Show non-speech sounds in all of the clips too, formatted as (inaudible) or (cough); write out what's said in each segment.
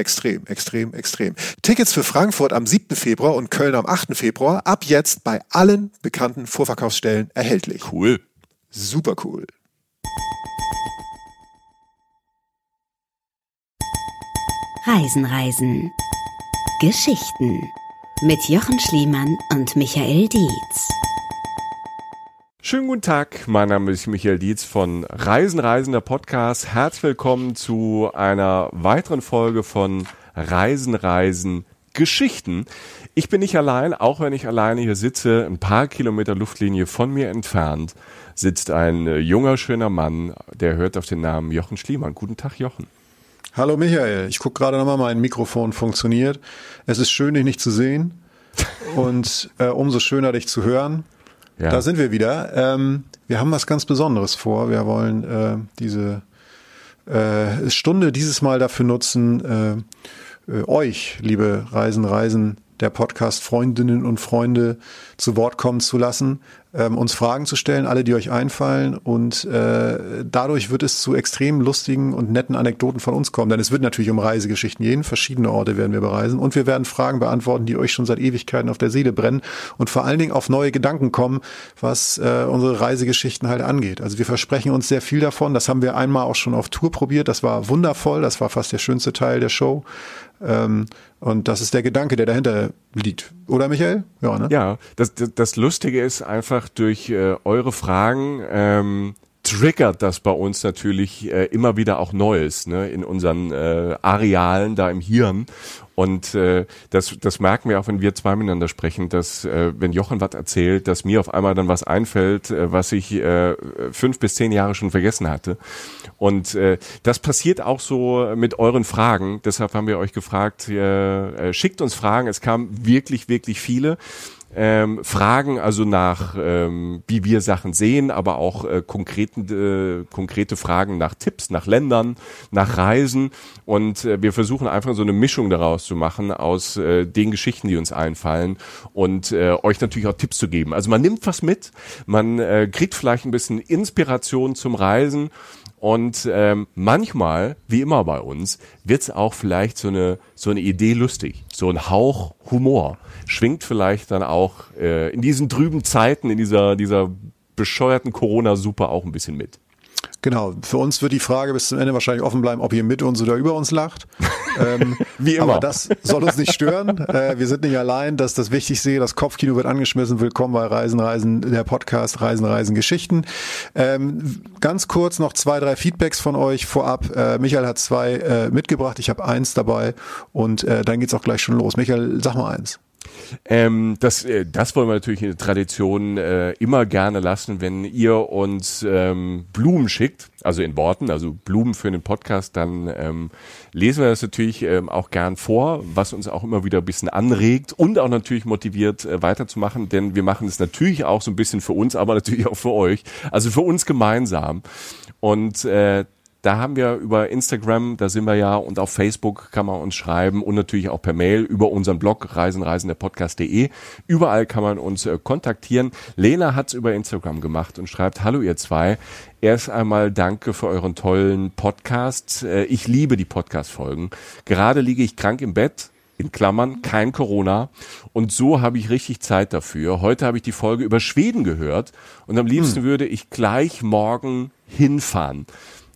Extrem, extrem, extrem. Tickets für Frankfurt am 7. Februar und Köln am 8. Februar ab jetzt bei allen bekannten Vorverkaufsstellen erhältlich. Cool. Super cool. Reisen, Reisen. Geschichten mit Jochen Schliemann und Michael Dietz. Schönen guten Tag, mein Name ist Michael Dietz von Reisen, Reisender Podcast. Herzlich willkommen zu einer weiteren Folge von Reisen, Reisen, Geschichten. Ich bin nicht allein, auch wenn ich alleine hier sitze, ein paar Kilometer Luftlinie von mir entfernt sitzt ein junger, schöner Mann, der hört auf den Namen Jochen Schliemann. Guten Tag, Jochen. Hallo Michael, ich gucke gerade nochmal, mein Mikrofon funktioniert. Es ist schön, dich nicht zu sehen (laughs) und äh, umso schöner, dich zu hören. Ja. Da sind wir wieder. Ähm, wir haben was ganz Besonderes vor. Wir wollen äh, diese äh, Stunde dieses Mal dafür nutzen, äh, äh, euch, liebe Reisen, Reisen, der Podcast-Freundinnen und Freunde zu Wort kommen zu lassen, ähm, uns Fragen zu stellen, alle, die euch einfallen. Und äh, dadurch wird es zu extrem lustigen und netten Anekdoten von uns kommen. Denn es wird natürlich um Reisegeschichten gehen. Verschiedene Orte werden wir bereisen. Und wir werden Fragen beantworten, die euch schon seit Ewigkeiten auf der Seele brennen. Und vor allen Dingen auf neue Gedanken kommen, was äh, unsere Reisegeschichten halt angeht. Also wir versprechen uns sehr viel davon. Das haben wir einmal auch schon auf Tour probiert. Das war wundervoll. Das war fast der schönste Teil der Show. Ähm, und das ist der Gedanke, der dahinter liegt. Oder Michael? Ja, ne? ja das, das, das Lustige ist einfach durch äh, eure Fragen ähm, triggert das bei uns natürlich äh, immer wieder auch Neues ne, in unseren äh, Arealen da im Hirn. Und äh, das, das merken wir auch, wenn wir zwei miteinander sprechen, dass äh, wenn Jochen was erzählt, dass mir auf einmal dann was einfällt, äh, was ich äh, fünf bis zehn Jahre schon vergessen hatte. Und äh, das passiert auch so mit euren Fragen. Deshalb haben wir euch gefragt, äh, äh, schickt uns Fragen. Es kamen wirklich, wirklich viele ähm, Fragen also nach, ähm, wie wir Sachen sehen, aber auch äh, konkreten, äh, konkrete Fragen nach Tipps, nach Ländern, nach Reisen. Und äh, wir versuchen einfach so eine Mischung daraus zu machen aus äh, den Geschichten, die uns einfallen und äh, euch natürlich auch Tipps zu geben. Also man nimmt was mit, man äh, kriegt vielleicht ein bisschen Inspiration zum Reisen und ähm, manchmal, wie immer bei uns, wird's auch vielleicht so eine, so eine Idee lustig, so ein Hauch Humor. Schwingt vielleicht dann auch äh, in diesen trüben Zeiten, in dieser, dieser bescheuerten Corona-Super auch ein bisschen mit. Genau, für uns wird die Frage bis zum Ende wahrscheinlich offen bleiben, ob ihr mit uns oder über uns lacht. ähm, (laughs) Wie immer. Aber das soll uns nicht stören. äh, wir sind nicht allein, das ist das Wichtigste. Das Kopfkino wird angeschmissen. Willkommen bei Reisen, Reisen, der Podcast Reisen, Reisen, Geschichten. Ähm, ganz kurz noch zwei, drei Feedbacks von euch vorab. Äh, Michael hat zwei äh, mitgebracht, ich habe eins dabei und äh, dann geht's auch gleich schon los. Michael, sag mal eins. Ähm, das, äh, das wollen wir natürlich in der Tradition äh, immer gerne lassen, wenn ihr uns ähm, Blumen schickt, also in Worten, also Blumen für den Podcast, dann ähm, lesen wir das natürlich ähm, auch gern vor, was uns auch immer wieder ein bisschen anregt und auch natürlich motiviert äh, weiterzumachen, denn wir machen es natürlich auch so ein bisschen für uns, aber natürlich auch für euch, also für uns gemeinsam. Und äh, da haben wir über Instagram, da sind wir ja, und auf Facebook kann man uns schreiben und natürlich auch per Mail über unseren Blog reisenreisenderpodcast.de. Überall kann man uns äh, kontaktieren. Lena hat's über Instagram gemacht und schreibt, hallo ihr zwei. Erst einmal danke für euren tollen Podcast. Äh, ich liebe die Podcast-Folgen. Gerade liege ich krank im Bett, in Klammern, kein Corona. Und so habe ich richtig Zeit dafür. Heute habe ich die Folge über Schweden gehört und am liebsten hm. würde ich gleich morgen hinfahren.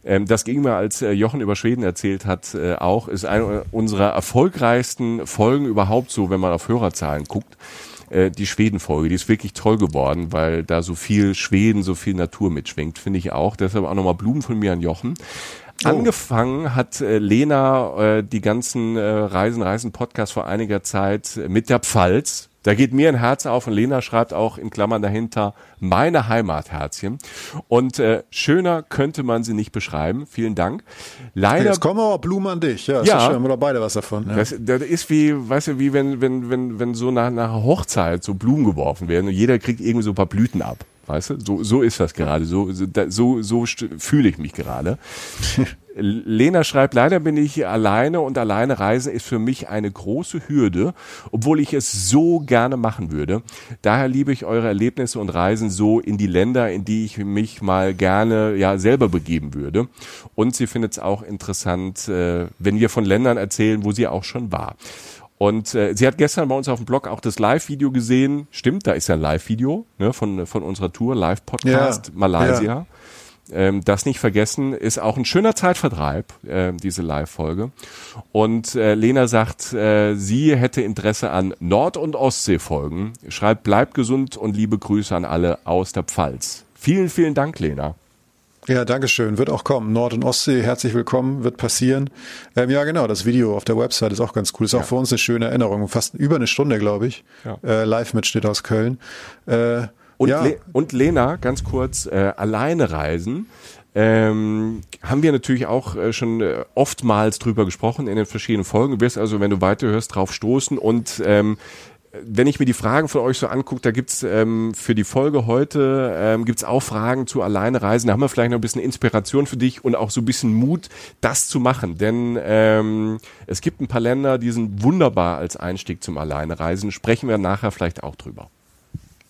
Ähm, das ging mir, als äh, Jochen über Schweden erzählt hat, äh, auch, ist eine unserer erfolgreichsten Folgen überhaupt so, wenn man auf Hörerzahlen guckt. äh, die Schweden-Folge. Die ist wirklich toll geworden, weil da so viel Schweden, so viel Natur mitschwingt, finde ich auch. Deshalb auch nochmal Blumen von mir an Jochen. Oh. Angefangen hat äh, Lena äh, die ganzen äh, Reisen, Reisen Podcast vor einiger Zeit mit der Pfalz. Da geht mir ein Herz auf und Lena schreibt auch in Klammern dahinter meine Heimatherzchen. Und äh, schöner könnte man sie nicht beschreiben. Vielen Dank. Leider. Jetzt kommen aber Blumen an dich. Ja, ja schön, haben wir doch beide was davon. Ja. Das, das ist wie, weißt du, wie wenn, wenn, wenn, wenn so nach, nach Hochzeit so Blumen geworfen werden und jeder kriegt irgendwie so ein paar Blüten ab. Weißt du, so, so ist das gerade. So, so, so fühle ich mich gerade. (laughs) Lena schreibt, leider bin ich alleine und alleine reisen ist für mich eine große Hürde, obwohl ich es so gerne machen würde. Daher liebe ich eure Erlebnisse und Reisen so in die Länder, in die ich mich mal gerne ja selber begeben würde. Und sie findet es auch interessant, äh, wenn wir von Ländern erzählen, wo sie auch schon war. Und äh, sie hat gestern bei uns auf dem Blog auch das Live-Video gesehen. Stimmt, da ist ja ein Live-Video ne, von, von unserer Tour, Live-Podcast ja, Malaysia. Ja. Ähm, das nicht vergessen, ist auch ein schöner Zeitvertreib, äh, diese Live-Folge. Und äh, Lena sagt, äh, sie hätte Interesse an Nord- und Ostsee-Folgen. Schreibt, bleibt gesund und liebe Grüße an alle aus der Pfalz. Vielen, vielen Dank, Lena. Ja, danke schön. Wird auch kommen. Nord- und Ostsee, herzlich willkommen, wird passieren. Ähm, ja, genau, das Video auf der Website ist auch ganz cool. Ist ja. auch für uns eine schöne Erinnerung. Fast über eine Stunde, glaube ich. Ja. Äh, Live-Mitschnitt aus Köln. Äh, und, ja. Le und Lena, ganz kurz, äh, alleine reisen. Ähm, haben wir natürlich auch äh, schon äh, oftmals drüber gesprochen in den verschiedenen Folgen. Du wirst also, wenn du weiterhörst, drauf stoßen und ähm, wenn ich mir die Fragen von euch so angucke, da gibt's ähm, für die Folge heute ähm, gibt's auch Fragen zu alleine reisen. Da haben wir vielleicht noch ein bisschen Inspiration für dich und auch so ein bisschen Mut, das zu machen. Denn ähm, es gibt ein paar Länder, die sind wunderbar als Einstieg zum Alleinereisen. Sprechen wir nachher vielleicht auch drüber.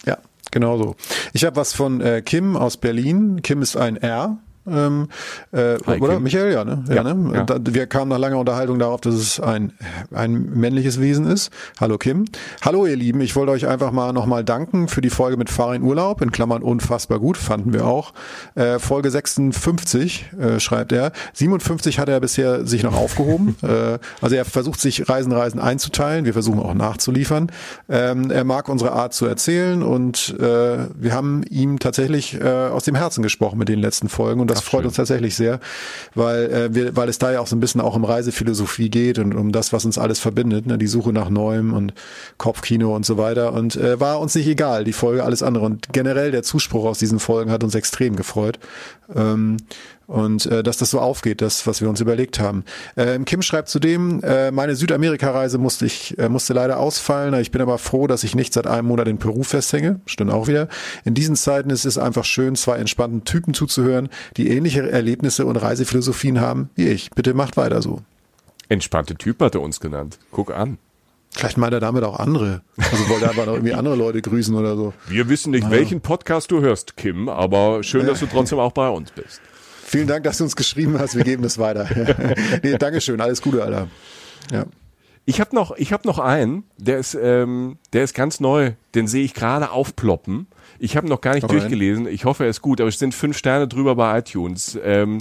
Ja, genau so. Ich habe was von äh, Kim aus Berlin. Kim ist ein R ähm, äh, oder? Michael, ja, ne? Ja, ja ne? Ja. Da, wir kamen nach langer Unterhaltung darauf, dass es ein, ein männliches Wesen ist. Hallo Kim. Hallo ihr Lieben, ich wollte euch einfach mal nochmal danken für die Folge mit Fahr in Urlaub, in Klammern unfassbar gut, fanden wir auch. Äh, Folge 56, äh, schreibt er. 57 hat er bisher sich noch aufgehoben. (laughs) äh, also er versucht sich Reisen, Reisen einzuteilen. Wir versuchen auch nachzuliefern. Ähm, er mag unsere Art zu erzählen und äh, wir haben ihm tatsächlich äh, aus dem Herzen gesprochen mit den letzten Folgen und das Ach, freut schön. uns tatsächlich sehr, weil äh, wir, weil es da ja auch so ein bisschen auch um Reisephilosophie geht und um das, was uns alles verbindet, ne? die Suche nach Neuem und Kopfkino und so weiter. Und äh, war uns nicht egal, die Folge, alles andere. Und generell der Zuspruch aus diesen Folgen hat uns extrem gefreut. Ähm, und äh, dass das so aufgeht, das, was wir uns überlegt haben. Ähm, Kim schreibt zudem, äh, meine Südamerika-Reise musste ich äh, musste leider ausfallen. Ich bin aber froh, dass ich nicht seit einem Monat in Peru festhänge. Stimmt auch wieder. In diesen Zeiten ist es einfach schön, zwei entspannten Typen zuzuhören, die ähnliche Erlebnisse und Reisephilosophien haben wie ich. Bitte macht weiter so. Entspannte Typ hat er uns genannt. Guck an. Vielleicht meint er damit auch andere. Also wollte er aber noch irgendwie andere Leute grüßen oder so. Wir wissen nicht, naja. welchen Podcast du hörst, Kim, aber schön, dass du trotzdem auch bei uns bist. Vielen Dank, dass du uns geschrieben hast. Wir geben das weiter. (laughs) nee, Dankeschön. Alles Gute, Alter. Ja. Ich habe noch, ich habe noch einen, der ist, ähm, der ist ganz neu. Den sehe ich gerade aufploppen. Ich habe noch gar nicht okay. durchgelesen. Ich hoffe, er ist gut, aber es sind fünf Sterne drüber bei iTunes. Ähm,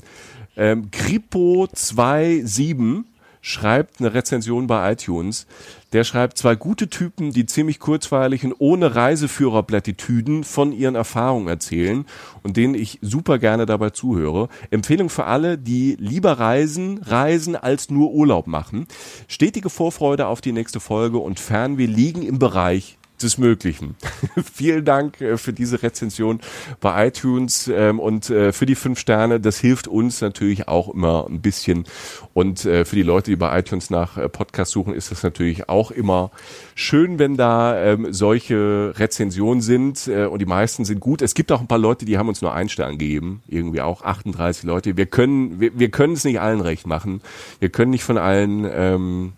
ähm, Kripo27 schreibt eine Rezension bei iTunes. Der schreibt zwei gute Typen, die ziemlich kurzweilig und ohne Reiseführerplattitüden von ihren Erfahrungen erzählen und denen ich super gerne dabei zuhöre. Empfehlung für alle, die lieber reisen, reisen als nur Urlaub machen. Stetige Vorfreude auf die nächste Folge und Fernweh liegen im Bereich des Möglichen. (laughs) Vielen Dank äh, für diese Rezension bei iTunes ähm, und äh, für die fünf Sterne. Das hilft uns natürlich auch immer ein bisschen. Und äh, für die Leute, die bei iTunes nach Podcasts suchen, ist das natürlich auch immer schön, wenn da ähm, solche Rezensionen sind. und die meisten sind gut. Es gibt auch ein paar Leute, die haben uns nur einen Stern gegeben. Irgendwie auch 38 Leute. Wir können, wir, wir können es nicht allen recht machen. Wir können nicht von allen ähm,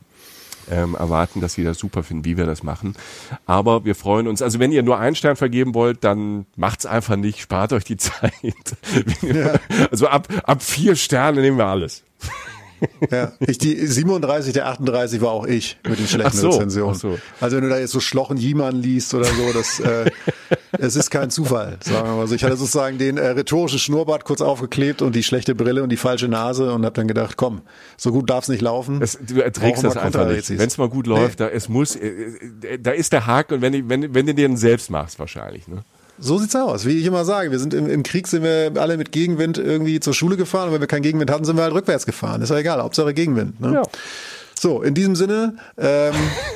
ähm, erwarten, dass sie das super finden, wie wir das machen. Aber wir freuen uns. Also wenn ihr nur einen Stern vergeben wollt, dann macht's einfach nicht, spart euch die (laughs) Zeit. Ja. Also ab, ab vier Sterne nehmen wir alles. Ja, ich, die 37 der 38 war auch ich mit den schlechten so, Rezensionen. So. Also wenn du da jetzt so Schlochen Jiemann liest oder so, das, äh, es ist kein Zufall, sagen wir mal so. Ich hatte sozusagen den äh, rhetorischen Schnurrbart kurz aufgeklebt und die schlechte Brille und die falsche Nase und habe dann gedacht, komm, so gut darf es nicht laufen. Es, du erträgst das einfach nicht. Wenn es mal gut läuft, nee. da es muss, äh, äh, da ist der Haken und wenn, wenn, wenn du den selbst machst wahrscheinlich. Ne? So sieht's aus, wie ich immer sage. Wir sind im, im, Krieg sind wir alle mit Gegenwind irgendwie zur Schule gefahren und wenn wir keinen Gegenwind hatten, sind wir halt rückwärts gefahren. Ist ja egal, Hauptsache Gegenwind. Ne? Ja. So, in diesem Sinne, ähm,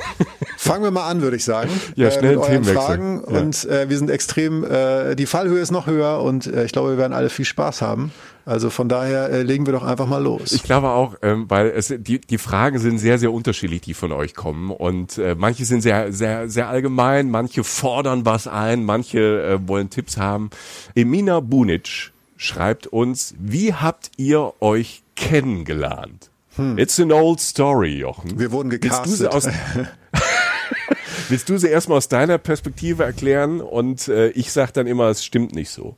(laughs) fangen wir mal an, würde ich sagen. Ja, äh, schnell äh, mit euren Fragen. Ja. Und äh, wir sind extrem, äh, die Fallhöhe ist noch höher und äh, ich glaube, wir werden alle viel Spaß haben. Also von daher äh, legen wir doch einfach mal los. Ich glaube auch, ähm, weil es, die, die Fragen sind sehr, sehr unterschiedlich, die von euch kommen. Und äh, manche sind sehr, sehr, sehr allgemein, manche fordern was ein, manche äh, wollen Tipps haben. Emina Bunic schreibt uns, wie habt ihr euch kennengelernt? Hm. It's an old story, Jochen. Wir wurden gecastet. (laughs) Willst du sie, erstmal aus deiner Perspektive erklären? Und äh, ich sag dann immer, es stimmt nicht so.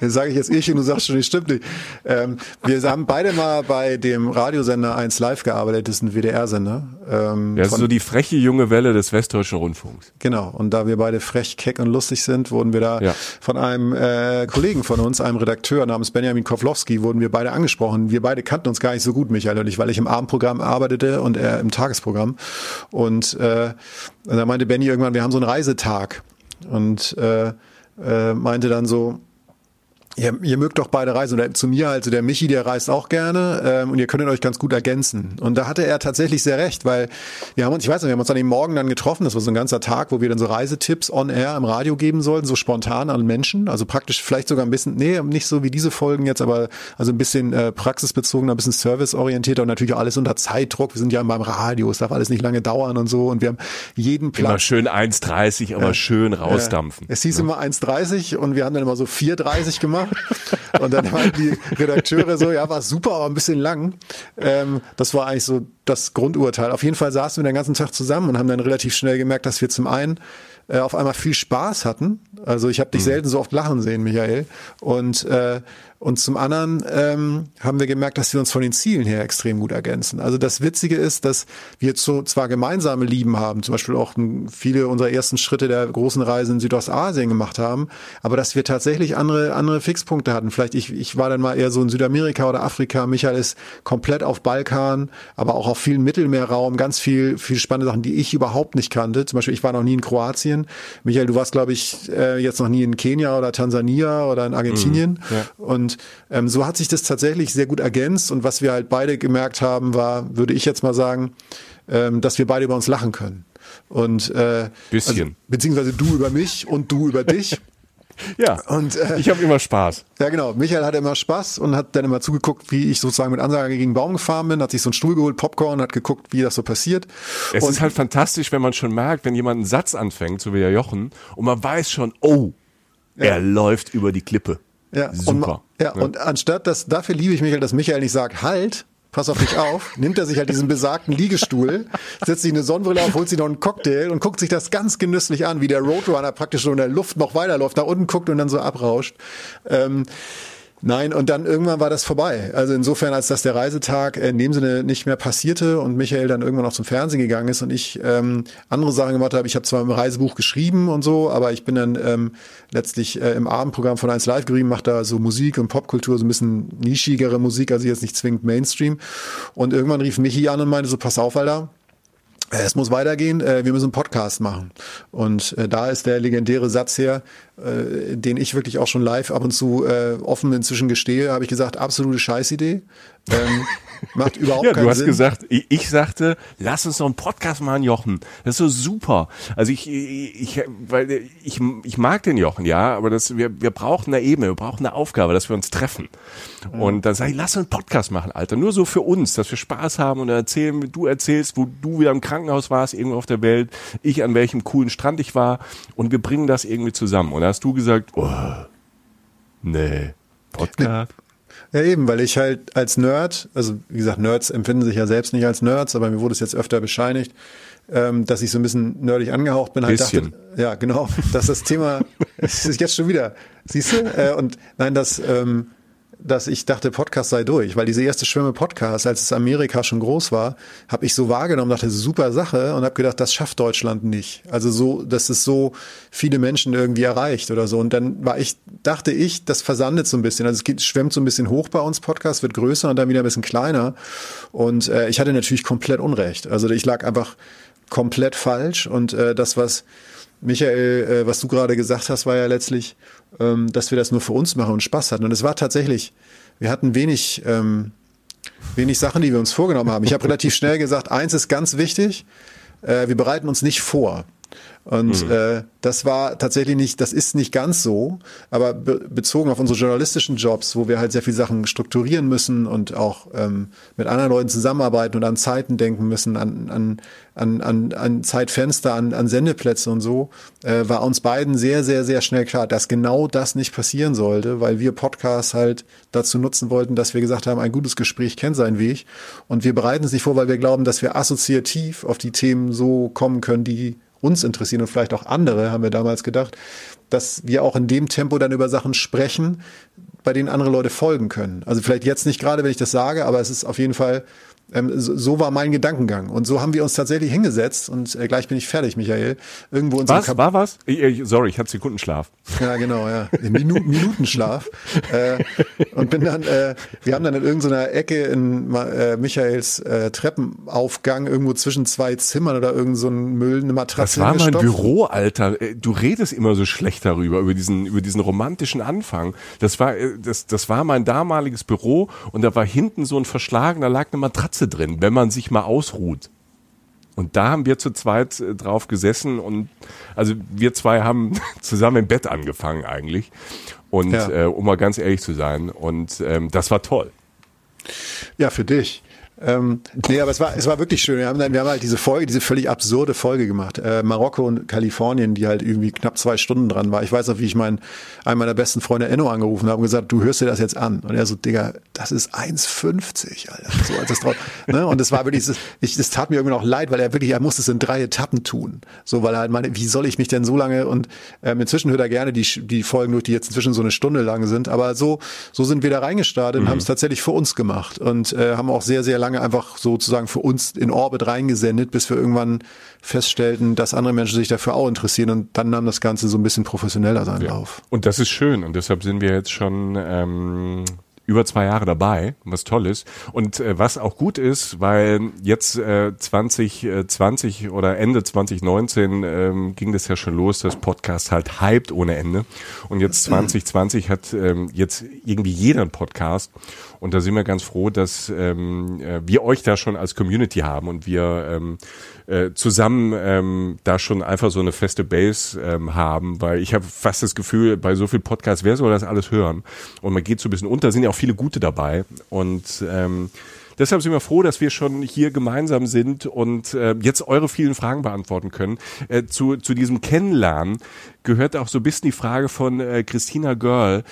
Jetzt sage ich jetzt ich und du sagst schon, das stimmt nicht. Ähm, wir haben beide mal bei dem Radiosender 1 Live gearbeitet, das ist ein WDR-Sender. Ähm, das ist so die freche junge Welle des Westdeutschen Rundfunks. Genau, und da wir beide frech, keck und lustig sind, wurden wir da ja. von einem äh, Kollegen von uns, einem Redakteur namens Benjamin Kowlowski, wurden wir beide angesprochen. Wir beide kannten uns gar nicht so gut, Michael und ich, weil ich im Abendprogramm arbeitete und er im Tagesprogramm. Und äh, da meinte Benny irgendwann, wir haben so einen Reisetag. Und äh, äh, meinte dann so, Ihr, ihr mögt doch beide reisen. Oder zu mir, also der Michi, der reist auch gerne ähm, und ihr könntet euch ganz gut ergänzen. Und da hatte er tatsächlich sehr recht, weil wir haben uns, ich weiß nicht, wir haben uns an dem Morgen dann getroffen, das war so ein ganzer Tag, wo wir dann so Reisetipps on air im Radio geben sollten, so spontan an Menschen. Also praktisch vielleicht sogar ein bisschen, nee, nicht so wie diese Folgen jetzt, aber also ein bisschen äh, praxisbezogener, ein bisschen serviceorientierter und natürlich alles unter Zeitdruck. Wir sind ja beim Radio, es darf alles nicht lange dauern und so. Und wir haben jeden Platz. Immer schön 1,30, aber ja. schön rausdampfen. Ja. Es hieß ja. immer 1,30 und wir haben dann immer so 4,30 gemacht. (laughs) Und dann waren die Redakteure so, ja, war super, aber ein bisschen lang. Ähm, das war eigentlich so das Grundurteil. Auf jeden Fall saßen wir den ganzen Tag zusammen und haben dann relativ schnell gemerkt, dass wir zum einen äh, auf einmal viel Spaß hatten. Also ich habe dich mhm. selten so oft lachen sehen, Michael. Und äh, und zum anderen ähm, haben wir gemerkt, dass wir uns von den Zielen her extrem gut ergänzen. Also das Witzige ist, dass wir so zwar gemeinsame Lieben haben, zum Beispiel auch viele unserer ersten Schritte der großen Reise in Südostasien gemacht haben, aber dass wir tatsächlich andere andere Fixpunkte hatten. Vielleicht ich, ich war dann mal eher so in Südamerika oder Afrika. Michael ist komplett auf Balkan, aber auch auf vielen Mittelmeerraum, ganz viel viel spannende Sachen, die ich überhaupt nicht kannte. Zum Beispiel ich war noch nie in Kroatien. Michael, du warst glaube ich äh, jetzt noch nie in Kenia oder Tansania oder in Argentinien mhm, ja. und und ähm, so hat sich das tatsächlich sehr gut ergänzt. Und was wir halt beide gemerkt haben, war, würde ich jetzt mal sagen, ähm, dass wir beide über uns lachen können. Und äh, bisschen. Also, beziehungsweise du über mich und du über dich. (laughs) Ja, und äh, ich habe immer Spaß. Ja, genau. Michael hatte immer Spaß und hat dann immer zugeguckt, wie ich sozusagen mit Ansage gegen Baum gefahren bin, hat sich so einen Stuhl geholt, Popcorn, hat geguckt, wie das so passiert. Es und ist halt fantastisch, wenn man schon merkt, wenn jemand einen Satz anfängt, so wie der Jochen, und man weiß schon, oh, ja. er läuft über die Klippe. Ja, Super. Ja, ja, und anstatt dass, dafür liebe ich Michael, dass Michael nicht sagt, halt, pass auf dich auf, (laughs) nimmt er sich halt diesen besagten Liegestuhl, setzt sich eine Sonnenbrille auf, holt sich noch einen Cocktail und guckt sich das ganz genüsslich an, wie der Roadrunner praktisch so in der Luft noch weiterläuft, nach unten guckt und dann so abrauscht. Ähm, Nein, und dann irgendwann war das vorbei. Also insofern, als dass der Reisetag in dem Sinne nicht mehr passierte und Michael dann irgendwann noch zum Fernsehen gegangen ist und ich ähm, andere Sachen gemacht habe. Ich habe zwar im Reisebuch geschrieben und so, aber ich bin dann ähm, letztlich äh, im Abendprogramm von 1 Live geblieben, mache da so Musik und Popkultur, so ein bisschen nischigere Musik, also jetzt nicht zwingend Mainstream. Und irgendwann rief Michi an und meinte so, pass auf, Alter, es muss weitergehen, äh, wir müssen einen Podcast machen. Und äh, da ist der legendäre Satz her, den ich wirklich auch schon live ab und zu offen inzwischen gestehe, habe ich gesagt, absolute Scheißidee. Ähm, Macht (laughs) überhaupt ja, keinen Sinn. Du hast Sinn. gesagt, ich, ich, sagte, lass uns noch einen Podcast machen, Jochen. Das ist so super. Also ich, ich, weil ich, ich mag den Jochen, ja, aber das, wir, wir brauchen eine Ebene, wir brauchen eine Aufgabe, dass wir uns treffen. Und dann sage ich, lass uns einen Podcast machen, Alter. Nur so für uns, dass wir Spaß haben und erzählen, du erzählst, wo du wieder im Krankenhaus warst, irgendwo auf der Welt, ich an welchem coolen Strand ich war und wir bringen das irgendwie zusammen. Und da hast du gesagt, oh, nee, Podcast. Ja, eben, weil ich halt als Nerd, also wie gesagt, Nerds empfinden sich ja selbst nicht als Nerds, aber mir wurde es jetzt öfter bescheinigt, ähm, dass ich so ein bisschen nerdig angehaucht bin. Halt Bisschen. Dachte, ja, genau, dass das Thema, es (laughs) ist jetzt schon wieder, siehst du? Äh, und nein, dass, ähm, dass ich dachte, Podcast sei durch, weil diese erste Schwimme Podcast, als es Amerika schon groß war, habe ich so wahrgenommen, dachte, super Sache und habe gedacht, das schafft Deutschland nicht. Also so, dass es so viele Menschen irgendwie erreicht oder so. Und dann war ich, dachte ich, das versandet so ein bisschen. Also es schwemmt so ein bisschen hoch bei uns Podcast, wird größer und dann wieder ein bisschen kleiner. Und äh, ich hatte natürlich komplett Unrecht. Also ich lag einfach komplett falsch und äh, das, was Michael, äh, was du gerade gesagt hast, war ja letztlich, ähm, dass wir das nur für uns machen und Spaß hatten. Und es war tatsächlich, wir hatten wenig, ähm, wenig Sachen, die wir uns vorgenommen haben. Ich habe relativ schnell gesagt, eins ist ganz wichtig, äh, wir bereiten uns nicht vor. Und mhm. äh, das war tatsächlich nicht, das ist nicht ganz so, aber be bezogen auf unsere journalistischen Jobs, wo wir halt sehr viele Sachen strukturieren müssen und auch ähm, mit anderen Leuten zusammenarbeiten und an Zeiten denken müssen, an, an, an, an, an Zeitfenster, an, an Sendeplätze und so, äh, war uns beiden sehr, sehr, sehr schnell klar, dass genau das nicht passieren sollte, weil wir Podcasts halt dazu nutzen wollten, dass wir gesagt haben, ein gutes Gespräch kennt seinen Weg. Und wir bereiten es nicht vor, weil wir glauben, dass wir assoziativ auf die Themen so kommen können, die uns interessieren und vielleicht auch andere, haben wir damals gedacht, dass wir auch in dem Tempo dann über Sachen sprechen, bei denen andere Leute folgen können. Also vielleicht jetzt nicht gerade, wenn ich das sage, aber es ist auf jeden Fall so, so, war mein Gedankengang. Und so haben wir uns tatsächlich hingesetzt und äh, gleich bin ich fertig, Michael. Irgendwo in was? Kap war was? Sorry, ich hatte Sekundenschlaf. Ja, genau, ja. Minu Minutenschlaf. äh, und bin dann, äh, wir haben dann in irgendeiner Ecke in äh, Michaels äh, Treppenaufgang irgendwo zwischen zwei Zimmern oder irgend so ein Müll, eine Matratze. Das war mein Büro, Alter. Äh, du redest immer so schlecht darüber, über diesen, über diesen romantischen Anfang. Das war, äh, das, das war mein damaliges Büro und da war hinten so ein Verschlagen, da lag eine Matratze Matratze drin, wenn man sich mal ausruht. Und da haben wir zu zweit äh, drauf gesessen und also wir zwei haben (laughs) zusammen im Bett angefangen eigentlich. Und ja. äh, um mal ganz ehrlich zu sein, und ähm, das war toll. Ja, für dich. Ähm, nee, aber es war, es war wirklich schön. Wir haben, dann, wir haben halt diese Folge, diese völlig absurde Folge gemacht. Äh, Marokko und Kalifornien, die halt irgendwie knapp zwei Stunden dran war. Ich weiß noch, wie ich meinen, einen meiner besten Freunde Enno angerufen habe und gesagt, du hörst dir das jetzt an. Und er so, Digga, das ist 1,50, Alter. So, als das drauf, ne? Und es war wirklich, das, ich, das tat mir irgendwie noch leid, weil er wirklich, er musste es in drei Etappen tun. So, weil er halt meine, wie soll ich mich denn so lange und ähm, inzwischen hört er gerne die, die Folgen durch, die jetzt inzwischen so eine Stunde lang sind. Aber so, so sind wir da reingestartet mhm. und haben es tatsächlich für uns gemacht und äh, haben auch sehr, sehr lange lange einfach sozusagen für uns in Orbit reingesendet, bis wir irgendwann feststellten, dass andere Menschen sich dafür auch interessieren und dann nahm das Ganze so ein bisschen professioneller seinen ja. Lauf. Und das ist schön und deshalb sind wir jetzt schon ähm, über zwei Jahre dabei, was toll ist. Und äh, was auch gut ist, weil jetzt äh, 2020 oder Ende 2019 ähm, ging das ja schon los, das Podcast halt hyped ohne Ende. Und jetzt 2020 hat ähm, jetzt irgendwie jeder einen Podcast. Und da sind wir ganz froh, dass ähm, äh, wir euch da schon als Community haben und wir ähm, äh, zusammen ähm, da schon einfach so eine feste Base ähm, haben, weil ich habe fast das Gefühl, bei so viel Podcasts, wer soll das alles hören? Und man geht so ein bisschen unter, sind ja auch viele gute dabei. Und ähm, deshalb sind wir froh, dass wir schon hier gemeinsam sind und äh, jetzt eure vielen Fragen beantworten können. Äh, zu, zu diesem Kennenlernen gehört auch so ein bisschen die Frage von äh, Christina Görl.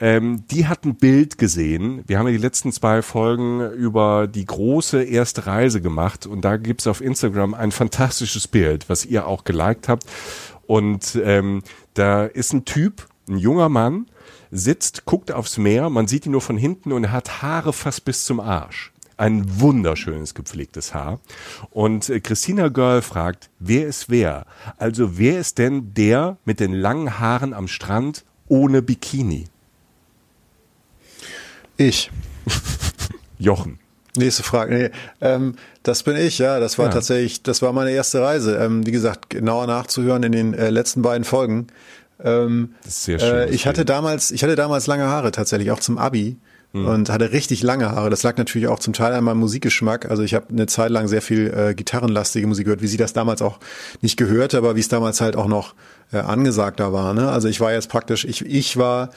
Ähm, die hat ein Bild gesehen. Wir haben ja die letzten zwei Folgen über die große erste Reise gemacht und da gibt's auf Instagram ein fantastisches Bild, was ihr auch geliked habt. Und ähm, da ist ein Typ, ein junger Mann, sitzt, guckt aufs Meer, man sieht ihn nur von hinten und er hat Haare fast bis zum Arsch. Ein wunderschönes gepflegtes Haar. Und äh, Christina Girl fragt, wer ist wer? Also wer ist denn der mit den langen Haaren am Strand ohne Bikini? Ich. (laughs) Jochen. Nächste Frage. Nee, ähm, das bin ich, ja. Das war ja. tatsächlich, das war meine erste Reise. Ähm, wie gesagt, genauer nachzuhören in den äh, letzten beiden Folgen. Ähm, das ist sehr schön. Äh, ich hatte damals, ich hatte damals lange Haare tatsächlich, auch zum Abi. Hm. Und hatte richtig lange Haare. Das lag natürlich auch zum Teil an meinem Musikgeschmack. Also ich habe eine Zeit lang sehr viel äh, gitarrenlastige Musik gehört, wie sie das damals auch nicht gehörte, aber wie es damals halt auch noch äh, angesagter war. Ne? Also ich war jetzt praktisch, ich, ich war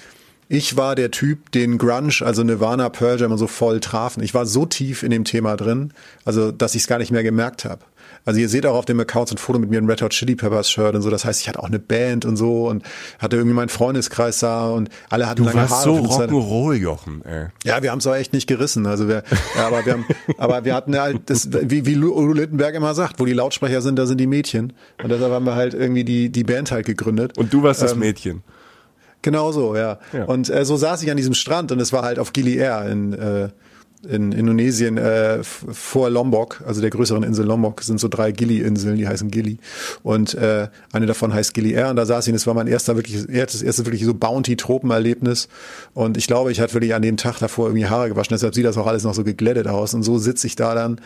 ich war der Typ, den Grunge, also Nirvana, Pearl Jam so voll trafen. Ich war so tief in dem Thema drin, also dass ich es gar nicht mehr gemerkt habe. Also ihr seht auch auf dem Account ein Foto mit mir ein Red Hot Chili Peppers Shirt und so. Das heißt, ich hatte auch eine Band und so und hatte irgendwie meinen Freundeskreis da und alle hatten du lange warst Haare. so Rock'n'Roll, Jochen. Ey. Ja, wir haben es auch echt nicht gerissen. Also wir, ja, aber wir haben, aber wir hatten halt das, wie, wie Udo Littenberg immer sagt, wo die Lautsprecher sind, da sind die Mädchen. Und deshalb haben wir halt irgendwie die die Band halt gegründet. Und du warst das ähm, Mädchen. Genau so, ja. ja. Und äh, so saß ich an diesem Strand und es war halt auf Gili Air in äh, in Indonesien äh, vor Lombok, also der größeren Insel Lombok, sind so drei Gili-Inseln, die heißen Gili. Und äh, eine davon heißt Gili Air und da saß ich und es war mein erster wirklich, das erste wirklich so Bounty-Tropen-Erlebnis. Und ich glaube, ich hatte wirklich an dem Tag davor irgendwie Haare gewaschen, deshalb sieht das auch alles noch so geglättet aus. Und so sitze ich da dann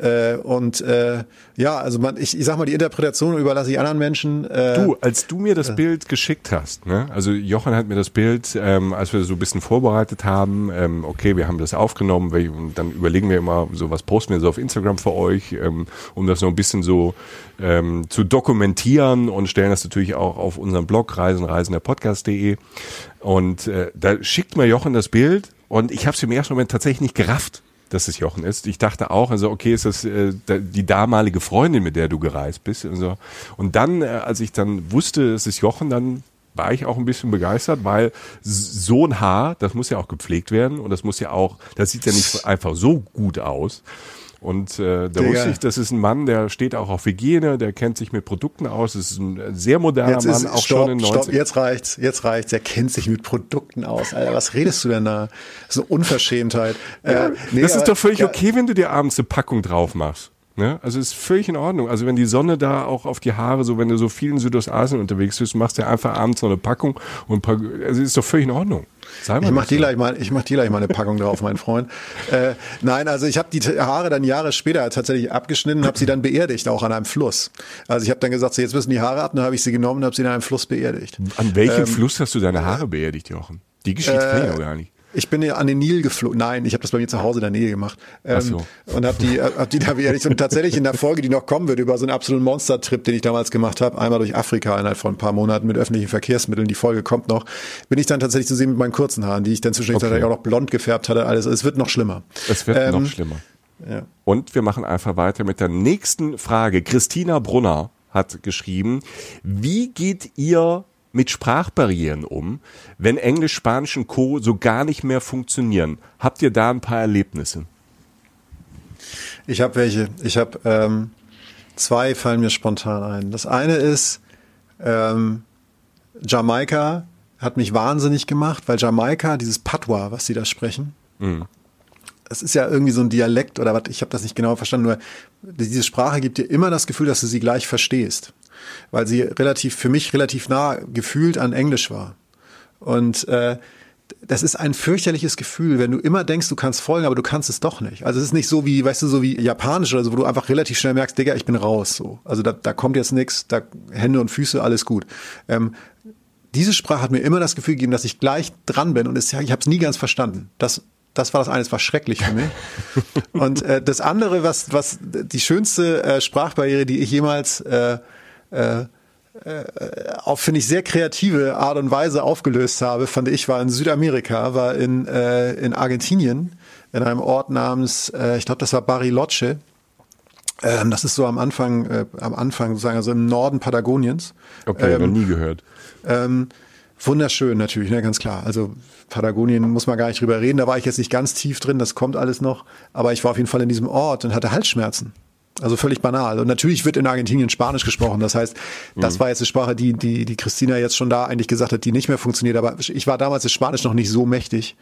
äh, und äh, ja, also man, ich, ich sag mal, die Interpretation überlasse ich anderen Menschen. Äh, du, als du mir das äh, Bild geschickt hast, ne? also Jochen hat mir das Bild, ähm, als wir so ein bisschen vorbereitet haben, ähm, okay, wir haben das aufgenommen, und dann überlegen wir immer, so was posten wir so auf Instagram für euch, ähm, um das noch ein bisschen so ähm, zu dokumentieren und stellen das natürlich auch auf unserem Blog reisenreisenderpodcast.de und äh, da schickt mir Jochen das Bild und ich habe es im ersten Moment tatsächlich nicht gerafft dass es Jochen ist. Ich dachte auch, also okay, ist das äh, die damalige Freundin, mit der du gereist bist und so. Und dann, äh, als ich dann wusste, es ist Jochen, dann war ich auch ein bisschen begeistert, weil so ein Haar, das muss ja auch gepflegt werden und das muss ja auch, das sieht ja nicht (laughs) einfach so gut aus. Und äh, da wusste ich, das ist ein Mann, der steht auch auf Hygiene, der kennt sich mit Produkten aus, das ist ein sehr moderner jetzt Mann, ist, auch stopp, schon in 90 stopp, jetzt reicht's, jetzt reicht's, der kennt sich mit Produkten aus. Alter, was redest du denn da? Das ist eine Unverschämtheit. Ja, äh, nee, das ist doch völlig ja, okay, wenn du dir abends eine Packung drauf machst. Ne? Also ist völlig in Ordnung. Also wenn die Sonne da auch auf die Haare, so wenn du so viel in Südostasien unterwegs bist, machst du einfach abends noch eine Packung und ein paar, also ist doch völlig in Ordnung. ich mach dir gleich mal, ich mach dir gleich mal eine Packung (laughs) drauf, mein Freund. Äh, nein, also ich habe die Haare dann Jahre später tatsächlich abgeschnitten, habe sie dann beerdigt, auch an einem Fluss. Also ich habe dann gesagt, so jetzt müssen die Haare ab, dann habe ich sie genommen und habe sie in einem Fluss beerdigt. An welchem ähm, Fluss hast du deine Haare beerdigt, Jochen? Die Geschichte äh, ich gar nicht. Ich bin ja an den Nil geflogen. Nein, ich habe das bei mir zu Hause in der Nähe gemacht. Ähm, so. Und habe die, äh, hab die da wieder nicht. Und tatsächlich in der Folge, die noch kommen wird, über so einen absoluten Monster-Trip, den ich damals gemacht habe, einmal durch Afrika innerhalb von ein paar Monaten mit öffentlichen Verkehrsmitteln, die Folge kommt noch, bin ich dann tatsächlich zu sehen mit meinen kurzen Haaren, die ich dann zwischendurch okay. auch noch blond gefärbt hatte. Alles. Es wird noch schlimmer. Es wird ähm, noch schlimmer. Ja. Und wir machen einfach weiter mit der nächsten Frage. Christina Brunner hat geschrieben, wie geht ihr mit Sprachbarrieren um, wenn Englisch, Spanisch und Co. so gar nicht mehr funktionieren? Habt ihr da ein paar Erlebnisse? Ich habe welche. Ich habe ähm, zwei fallen mir spontan ein. Das eine ist ähm, Jamaika hat mich wahnsinnig gemacht, weil Jamaika dieses Patois, was sie da sprechen, mhm. das ist ja irgendwie so ein Dialekt oder was. Ich habe das nicht genau verstanden. Nur diese Sprache gibt dir immer das Gefühl, dass du sie gleich verstehst weil sie relativ, für mich relativ nah gefühlt an Englisch war. Und äh, das ist ein fürchterliches Gefühl, wenn du immer denkst, du kannst folgen, aber du kannst es doch nicht. Also es ist nicht so wie, weißt du, so wie Japanisch oder so, wo du einfach relativ schnell merkst, Digga, ich bin raus. So. Also da, da kommt jetzt nichts, da Hände und Füße, alles gut. Ähm, diese Sprache hat mir immer das Gefühl gegeben, dass ich gleich dran bin und es, ich habe es nie ganz verstanden. Das, das war das eine, das war schrecklich für mich. (laughs) und äh, das andere, was, was die schönste äh, Sprachbarriere, die ich jemals äh, äh, äh, auf, finde ich, sehr kreative Art und Weise aufgelöst habe, fand ich, war in Südamerika, war in, äh, in Argentinien, in einem Ort namens, äh, ich glaube, das war Bariloche. Ähm, das ist so am Anfang, äh, am Anfang sozusagen, also im Norden Patagoniens. Okay, ähm, noch nie gehört. Ähm, wunderschön natürlich, ne, ganz klar. Also Patagonien muss man gar nicht drüber reden. Da war ich jetzt nicht ganz tief drin, das kommt alles noch. Aber ich war auf jeden Fall in diesem Ort und hatte Halsschmerzen. Also völlig banal. Und natürlich wird in Argentinien Spanisch gesprochen. Das heißt, das mhm. war jetzt eine Sprache, die, die, die Christina jetzt schon da eigentlich gesagt hat, die nicht mehr funktioniert. Aber ich war damals das Spanisch noch nicht so mächtig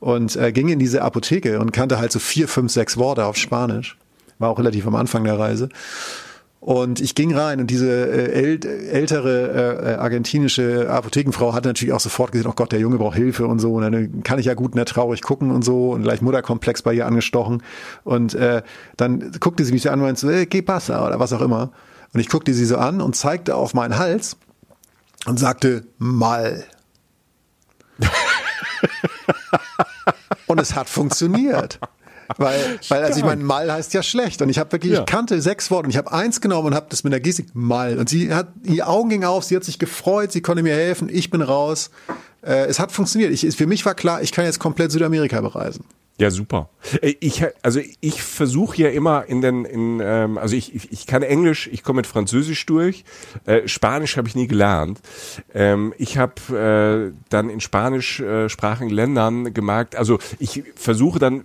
und äh, ging in diese Apotheke und kannte halt so vier, fünf, sechs Worte auf Spanisch. War auch relativ am Anfang der Reise. Und ich ging rein und diese äh, äl ältere äh, argentinische Apothekenfrau hat natürlich auch sofort gesehen, oh Gott, der Junge braucht Hilfe und so. Und dann kann ich ja gut nicht traurig gucken und so und gleich Mutterkomplex bei ihr angestochen. Und äh, dann guckte sie mich so an und meinte so, hey, que pasa oder was auch immer. Und ich guckte sie so an und zeigte auf meinen Hals und sagte, mal. (laughs) und es hat funktioniert. Weil, weil also ich meine, mal heißt ja schlecht. Und ich habe wirklich, ja. ich kannte sechs Worte und ich habe eins genommen und habe das mit der Gestik mal. Und sie hat, die Augen gingen auf, sie hat sich gefreut, sie konnte mir helfen, ich bin raus. Äh, es hat funktioniert. Ich, für mich war klar, ich kann jetzt komplett Südamerika bereisen. Ja, super. Äh, ich, also ich versuche ja immer in den, in, ähm, also ich, ich, ich kann Englisch, ich komme mit Französisch durch. Äh, Spanisch habe ich nie gelernt. Ähm, ich habe äh, dann in spanischsprachigen Ländern gemerkt, also ich versuche dann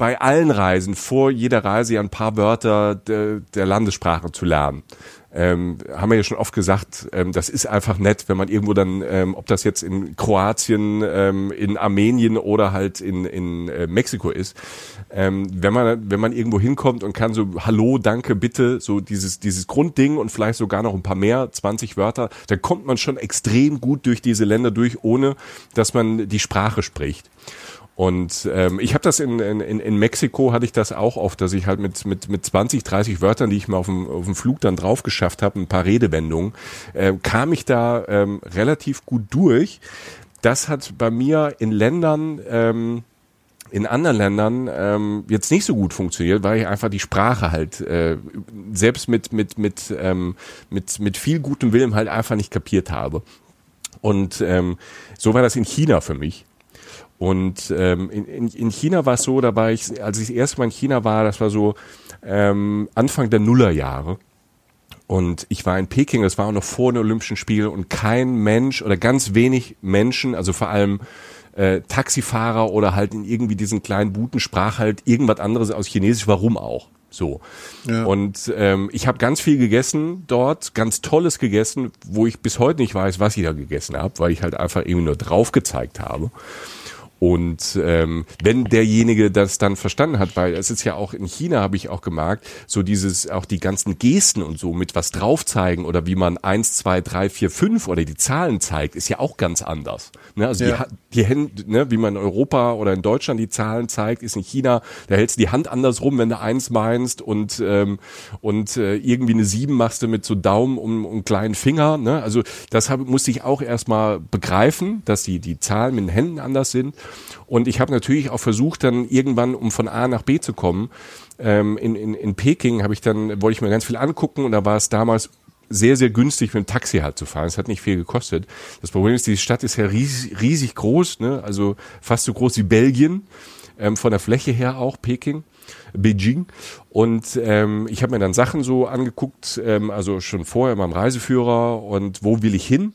bei allen Reisen vor jeder Reise ja ein paar Wörter de, der Landessprache zu lernen ähm, haben wir ja schon oft gesagt, ähm, das ist einfach nett, wenn man irgendwo dann, ähm, ob das jetzt in Kroatien, ähm, in Armenien oder halt in, in äh, Mexiko ist, ähm, wenn man wenn man irgendwo hinkommt und kann so Hallo, danke, bitte, so dieses dieses Grundding und vielleicht sogar noch ein paar mehr, 20 Wörter, dann kommt man schon extrem gut durch diese Länder durch, ohne dass man die Sprache spricht. Und ähm, ich habe das in, in, in Mexiko, hatte ich das auch oft, dass ich halt mit, mit, mit 20, 30 Wörtern, die ich mir auf dem, auf dem Flug dann drauf geschafft habe, ein paar Redewendungen, äh, kam ich da ähm, relativ gut durch. Das hat bei mir in Ländern, ähm, in anderen Ländern ähm, jetzt nicht so gut funktioniert, weil ich einfach die Sprache halt äh, selbst mit mit mit ähm, mit mit viel gutem Willen halt einfach nicht kapiert habe. Und ähm, so war das in China für mich. Und ähm, in, in, in China war es so, da war ich, als ich das erste Mal in China war, das war so ähm, Anfang der Nullerjahre. Und ich war in Peking, das war auch noch vor den Olympischen Spielen und kein Mensch oder ganz wenig Menschen, also vor allem äh, Taxifahrer oder halt in irgendwie diesen kleinen Buten sprach halt irgendwas anderes aus Chinesisch, warum auch. So. Ja. Und ähm, ich habe ganz viel gegessen dort, ganz Tolles gegessen, wo ich bis heute nicht weiß, was ich da gegessen habe, weil ich halt einfach irgendwie nur drauf gezeigt habe. Und ähm, wenn derjenige das dann verstanden hat, weil es ist ja auch in China, habe ich auch gemerkt, so dieses, auch die ganzen Gesten und so mit was drauf zeigen oder wie man eins, zwei, drei, vier, fünf oder die Zahlen zeigt, ist ja auch ganz anders. Ne? Also ja. die, die Hände, ne, wie man in Europa oder in Deutschland die Zahlen zeigt, ist in China, da hältst du die Hand andersrum, wenn du eins meinst und, ähm, und äh, irgendwie eine sieben machst du mit so Daumen um, um kleinen Finger. Ne? Also das hab, musste ich auch erstmal begreifen, dass die, die Zahlen mit den Händen anders sind. Und ich habe natürlich auch versucht, dann irgendwann, um von A nach B zu kommen, ähm, in, in, in Peking habe ich dann, wollte ich mir ganz viel angucken und da war es damals sehr, sehr günstig mit dem Taxi halt zu fahren. Es hat nicht viel gekostet. Das Problem ist, die Stadt ist ja riesig, riesig groß, ne? also fast so groß wie Belgien, ähm, von der Fläche her auch, Peking. Beijing und ähm, ich habe mir dann Sachen so angeguckt, ähm, also schon vorher in meinem Reiseführer und wo will ich hin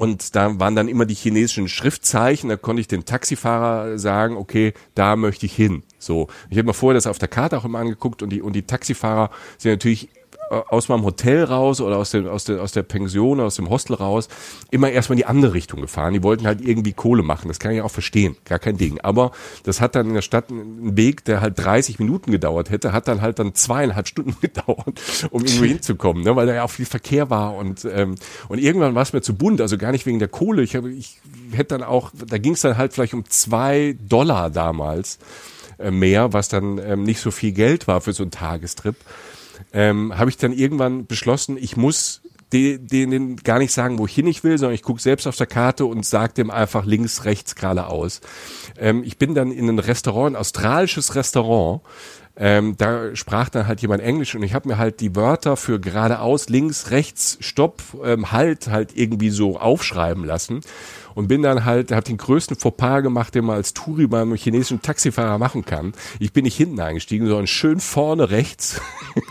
und da waren dann immer die chinesischen Schriftzeichen, da konnte ich dem Taxifahrer sagen, okay, da möchte ich hin. So. Ich habe mir vorher das auf der Karte auch immer angeguckt und die, und die Taxifahrer sind natürlich aus meinem Hotel raus oder aus, dem, aus, der, aus der Pension, aus dem Hostel raus, immer erstmal in die andere Richtung gefahren. Die wollten halt irgendwie Kohle machen. Das kann ich auch verstehen. Gar kein Ding. Aber das hat dann in der Stadt einen Weg, der halt 30 Minuten gedauert hätte, hat dann halt dann zweieinhalb Stunden (laughs) gedauert, um irgendwo hinzukommen, ne? weil da ja auch viel Verkehr war und, ähm, und irgendwann war es mir zu bunt, also gar nicht wegen der Kohle. Ich, hab, ich hätte dann auch, da ging es dann halt vielleicht um zwei Dollar damals äh, mehr, was dann ähm, nicht so viel Geld war für so einen Tagestrip ähm, habe ich dann irgendwann beschlossen, ich muss denen gar nicht sagen, wohin ich will, sondern ich gucke selbst auf der Karte und sage dem einfach links, rechts, geradeaus. Ähm, ich bin dann in ein Restaurant, ein australisches Restaurant, ähm, da sprach dann halt jemand Englisch und ich habe mir halt die Wörter für geradeaus, links, rechts, Stopp, ähm, Halt halt irgendwie so aufschreiben lassen und bin dann halt, habe den größten Fauxpas gemacht, den man als Touri beim chinesischen Taxifahrer machen kann. Ich bin nicht hinten eingestiegen, sondern schön vorne rechts.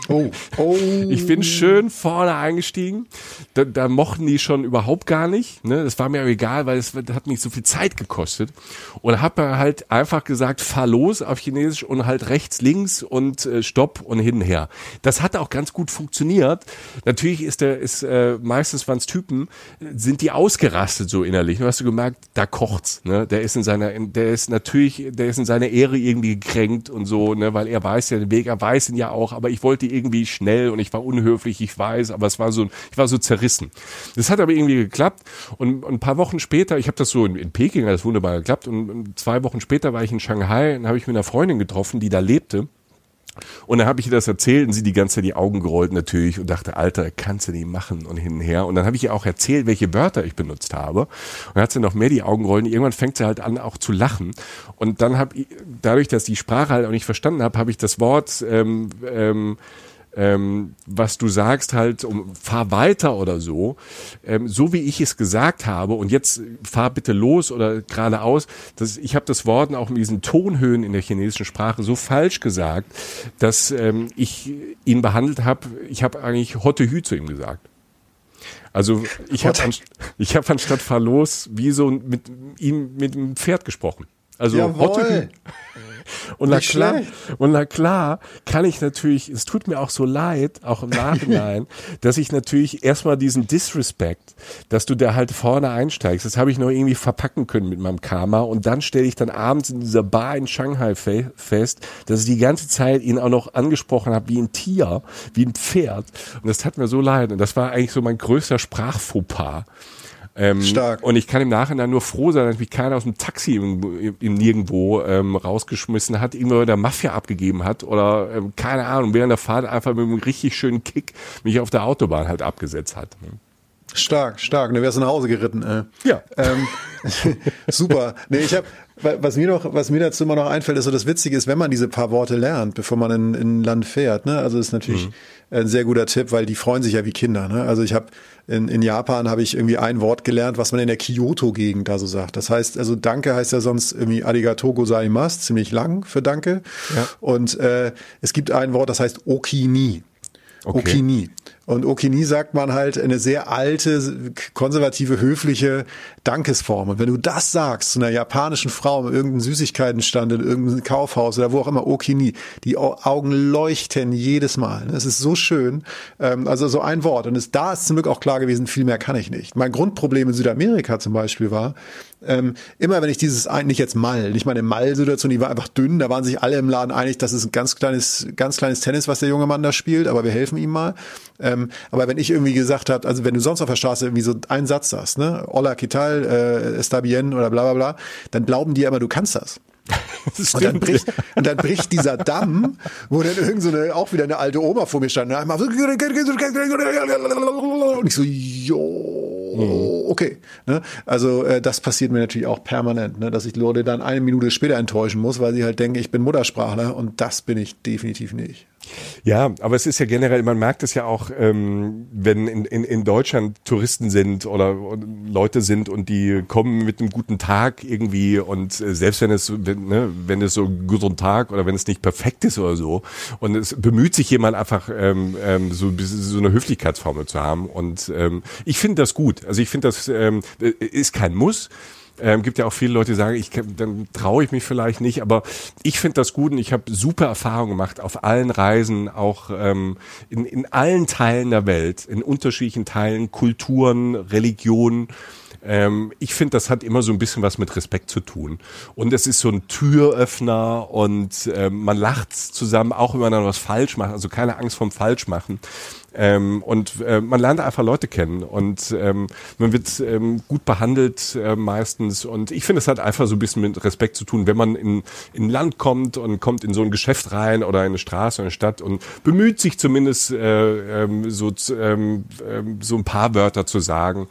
Oh, (laughs) oh. Ich bin schön vorne eingestiegen. Da, da mochten die schon überhaupt gar nicht. Ne? Das war mir egal, weil es hat mich so viel Zeit gekostet. Und habe halt einfach gesagt, fahr los auf Chinesisch und halt rechts, links und äh, Stopp und hin und her. Das hat auch ganz gut funktioniert. Natürlich ist der, ist äh, meistens waren es Typen, sind die ausgerastet so innerlich. Hast du gemerkt, da kocht's. Ne? Der ist in seiner, der ist natürlich, der ist in seiner Ehre irgendwie gekränkt und so, ne, weil er weiß ja den Weg, er weiß ihn ja auch, aber ich wollte irgendwie schnell und ich war unhöflich, ich weiß, aber es war so, ich war so zerrissen. Das hat aber irgendwie geklappt und, und ein paar Wochen später, ich habe das so in, in Peking, hat das wunderbar geklappt und zwei Wochen später war ich in Shanghai und habe ich mit einer Freundin getroffen, die da lebte und dann habe ich ihr das erzählt und sie die ganze Zeit die Augen gerollt natürlich und dachte, Alter, kannst du nicht machen und hin und her. Und dann habe ich ihr auch erzählt, welche Wörter ich benutzt habe. Und dann hat sie noch mehr die Augen gerollt und irgendwann fängt sie halt an auch zu lachen. Und dann habe ich, dadurch, dass die Sprache halt auch nicht verstanden habe, habe ich das Wort ähm, ähm, ähm, was du sagst, halt, um fahr weiter oder so, ähm, so wie ich es gesagt habe und jetzt fahr bitte los oder geradeaus, das, ich habe das Wort auch mit diesen Tonhöhen in der chinesischen Sprache so falsch gesagt, dass ähm, ich ihn behandelt habe, ich habe eigentlich Hotte Hü zu ihm gesagt. Also ich habe an, ich hab anstatt fahr los wie so mit ihm mit dem Pferd gesprochen. Also Jawohl. Hotte Hü. Und na klar, und na klar kann ich natürlich, es tut mir auch so leid, auch im Nachhinein, (laughs) dass ich natürlich erstmal diesen Disrespect, dass du da halt vorne einsteigst, das habe ich noch irgendwie verpacken können mit meinem Karma. Und dann stelle ich dann abends in dieser Bar in Shanghai fe fest, dass ich die ganze Zeit ihn auch noch angesprochen habe wie ein Tier, wie ein Pferd. Und das tat mir so leid. Und das war eigentlich so mein größter Sprachfauxpas. Ähm, Stark. Und ich kann im Nachhinein nur froh sein, dass mich keiner aus dem Taxi im, im Nirgendwo ähm, rausgeschmissen hat, irgendwo der Mafia abgegeben hat oder ähm, keine Ahnung, während der Fahrt einfach mit einem richtig schönen Kick mich auf der Autobahn halt abgesetzt hat. Stark, stark. Ne, wärst du nach Hause geritten. Äh. Ja. Ähm, (laughs) super. Nee, ich habe was mir noch, was mir dazu immer noch einfällt, ist so das Witzige ist, wenn man diese paar Worte lernt, bevor man in, in ein Land fährt, ne? Also ist natürlich mhm. ein sehr guter Tipp, weil die freuen sich ja wie Kinder, ne? Also ich habe in, in Japan habe ich irgendwie ein Wort gelernt, was man in der Kyoto-Gegend da so sagt. Das heißt, also Danke heißt ja sonst irgendwie Arigato gozaimasu, ziemlich lang für Danke. Ja. Und äh, es gibt ein Wort, das heißt Okini. Okay. Okini. Und Okini sagt man halt eine sehr alte, konservative, höfliche Dankesform. Und wenn du das sagst zu einer japanischen Frau in irgendeinem Süßigkeitenstand, in irgendeinem Kaufhaus oder wo auch immer, Okini, die Augen leuchten jedes Mal. Es ist so schön. Ähm, also so ein Wort. Und es, da ist zum Glück auch klar gewesen, viel mehr kann ich nicht. Mein Grundproblem in Südamerika zum Beispiel war, ähm, immer wenn ich dieses, nicht jetzt Mall, nicht meine Mall-Situation, die war einfach dünn, da waren sich alle im Laden einig, das ist ein ganz kleines, ganz kleines Tennis, was der junge Mann da spielt, aber wir helfen ihm mal. Ähm, aber wenn ich irgendwie gesagt habe, also wenn du sonst auf der Straße irgendwie so einen Satz sagst, ne, Hola, ¿qué tal, äh, está bien oder bla bla bla, dann glauben die immer, du kannst das. (laughs) das und, dann bricht, und dann bricht dieser Damm, wo dann irgend so eine, auch wieder eine alte Oma vor mir stand. Und ich so, jo, okay. Ne? Also äh, das passiert mir natürlich auch permanent, ne? dass ich Leute dann eine Minute später enttäuschen muss, weil sie halt denken, ich bin Muttersprachler und das bin ich definitiv nicht. Ja, aber es ist ja generell, man merkt es ja auch, ähm, wenn in, in, in Deutschland Touristen sind oder, Leute sind und die kommen mit einem guten Tag irgendwie und äh, selbst wenn es, wenn, ne, wenn es so ein guter Tag oder wenn es nicht perfekt ist oder so und es bemüht sich jemand einfach ähm, ähm, so, so eine Höflichkeitsformel zu haben und ähm, ich finde das gut. Also ich finde das ähm, ist kein Muss. Ähm, gibt ja auch viele Leute, die sagen, ich dann traue ich mich vielleicht nicht, aber ich finde das gut und ich habe super Erfahrungen gemacht auf allen Reisen, auch ähm, in, in allen Teilen der Welt, in unterschiedlichen Teilen, Kulturen, Religionen. Ähm, ich finde, das hat immer so ein bisschen was mit Respekt zu tun. Und es ist so ein Türöffner und ähm, man lacht zusammen, auch wenn man dann was falsch macht, also keine Angst vom Falschmachen. Ähm, und äh, man lernt einfach Leute kennen und ähm, man wird ähm, gut behandelt äh, meistens. Und ich finde, es hat einfach so ein bisschen mit Respekt zu tun, wenn man in, in ein Land kommt und kommt in so ein Geschäft rein oder in eine Straße oder eine Stadt und bemüht sich zumindest äh, ähm, so, ähm, ähm, so ein paar Wörter zu sagen.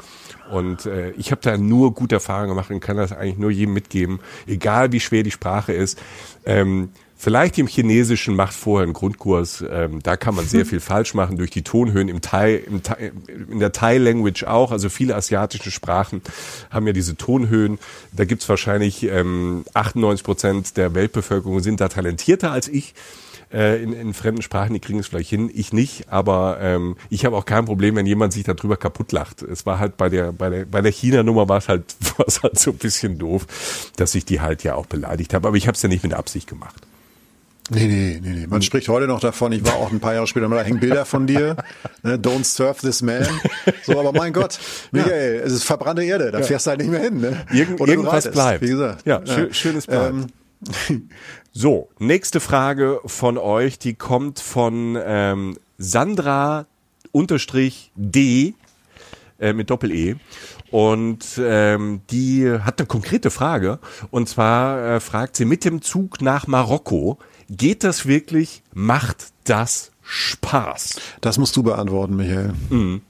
Und äh, ich habe da nur gute Erfahrungen gemacht und kann das eigentlich nur jedem mitgeben, egal wie schwer die Sprache ist. Ähm, Vielleicht im Chinesischen macht vorher einen Grundkurs. Ähm, da kann man sehr (laughs) viel falsch machen durch die Tonhöhen im Thai, im Thai, in der Thai-Language auch. Also viele asiatische Sprachen haben ja diese Tonhöhen. Da gibt's wahrscheinlich ähm, 98 Prozent der Weltbevölkerung sind da talentierter als ich äh, in, in fremden Sprachen, die kriegen es vielleicht hin, ich nicht, aber ähm, ich habe auch kein Problem, wenn jemand sich darüber kaputt lacht. Es war halt bei der bei der bei der China-Nummer war es halt (laughs) war's halt so ein bisschen doof, dass ich die halt ja auch beleidigt habe, aber ich habe es ja nicht mit Absicht gemacht. Nee, nee, nee, nee. Man spricht heute noch davon, ich war auch ein paar Jahre später, da hängen Bilder von dir. (laughs) Ne? Don't surf this man. So, aber mein Gott, (laughs) Michael, ja. es ist verbrannte Erde, da ja. fährst du halt nicht mehr hin. Ne? Irgend, irgendwas bleibt. Wie gesagt. Ja, schön, schönes bleibt. Ähm, (laughs) so, nächste Frage von euch, die kommt von ähm, Sandra unterstrich D äh, mit Doppel-E. Und ähm, die hat eine konkrete Frage. Und zwar äh, fragt sie mit dem Zug nach Marokko. Geht das wirklich? Macht das Spaß? Das musst du beantworten, Michael. Mhm.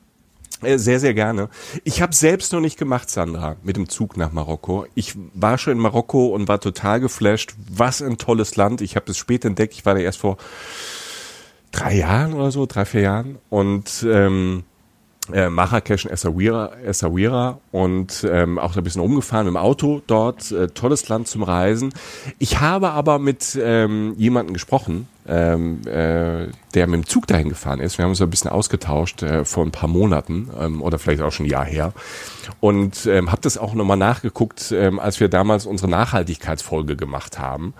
Äh, sehr, sehr gerne. Ich habe selbst noch nicht gemacht, Sandra, mit dem Zug nach Marokko. Ich war schon in Marokko und war total geflasht. Was ein tolles Land. Ich habe es spät entdeckt. Ich war da erst vor drei Jahren oder so, drei, vier Jahren. Und ähm, äh, Marrakesch und Essaouira, Essaouira und ähm, auch ein bisschen rumgefahren im Auto dort. Äh, tolles Land zum Reisen. Ich habe aber mit ähm, jemandem gesprochen, ähm, äh, der mit dem Zug dahin gefahren ist. Wir haben uns ein bisschen ausgetauscht äh, vor ein paar Monaten ähm, oder vielleicht auch schon ein Jahr her. Und ähm, habe das auch nochmal nachgeguckt, ähm, als wir damals unsere Nachhaltigkeitsfolge gemacht haben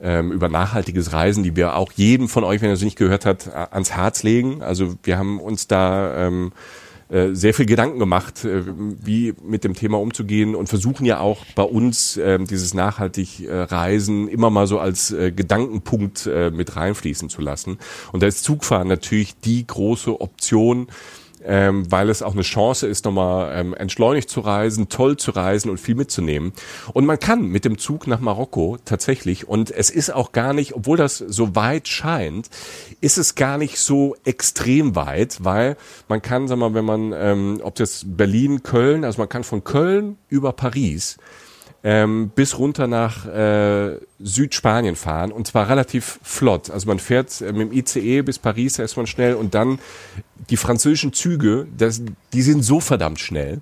ähm, über nachhaltiges Reisen, die wir auch jedem von euch, wenn er es nicht gehört hat, ans Herz legen. Also wir haben uns da ähm, äh, sehr viel Gedanken gemacht, äh, wie mit dem Thema umzugehen und versuchen ja auch bei uns äh, dieses nachhaltig äh, Reisen immer mal so als äh, Gedankenpunkt äh, mit reinfließen zu lassen. Und da ist Zugfahren natürlich die große Option, ähm, weil es auch eine Chance ist, nochmal ähm, entschleunigt zu reisen, toll zu reisen und viel mitzunehmen. Und man kann mit dem Zug nach Marokko tatsächlich, und es ist auch gar nicht, obwohl das so weit scheint, ist es gar nicht so extrem weit, weil man kann, wir mal, wenn man, ähm, ob das Berlin, Köln, also man kann von Köln über Paris ähm, bis runter nach äh, Südspanien fahren und zwar relativ flott. Also man fährt äh, mit dem ICE bis Paris, man schnell und dann die französischen Züge, das, die sind so verdammt schnell.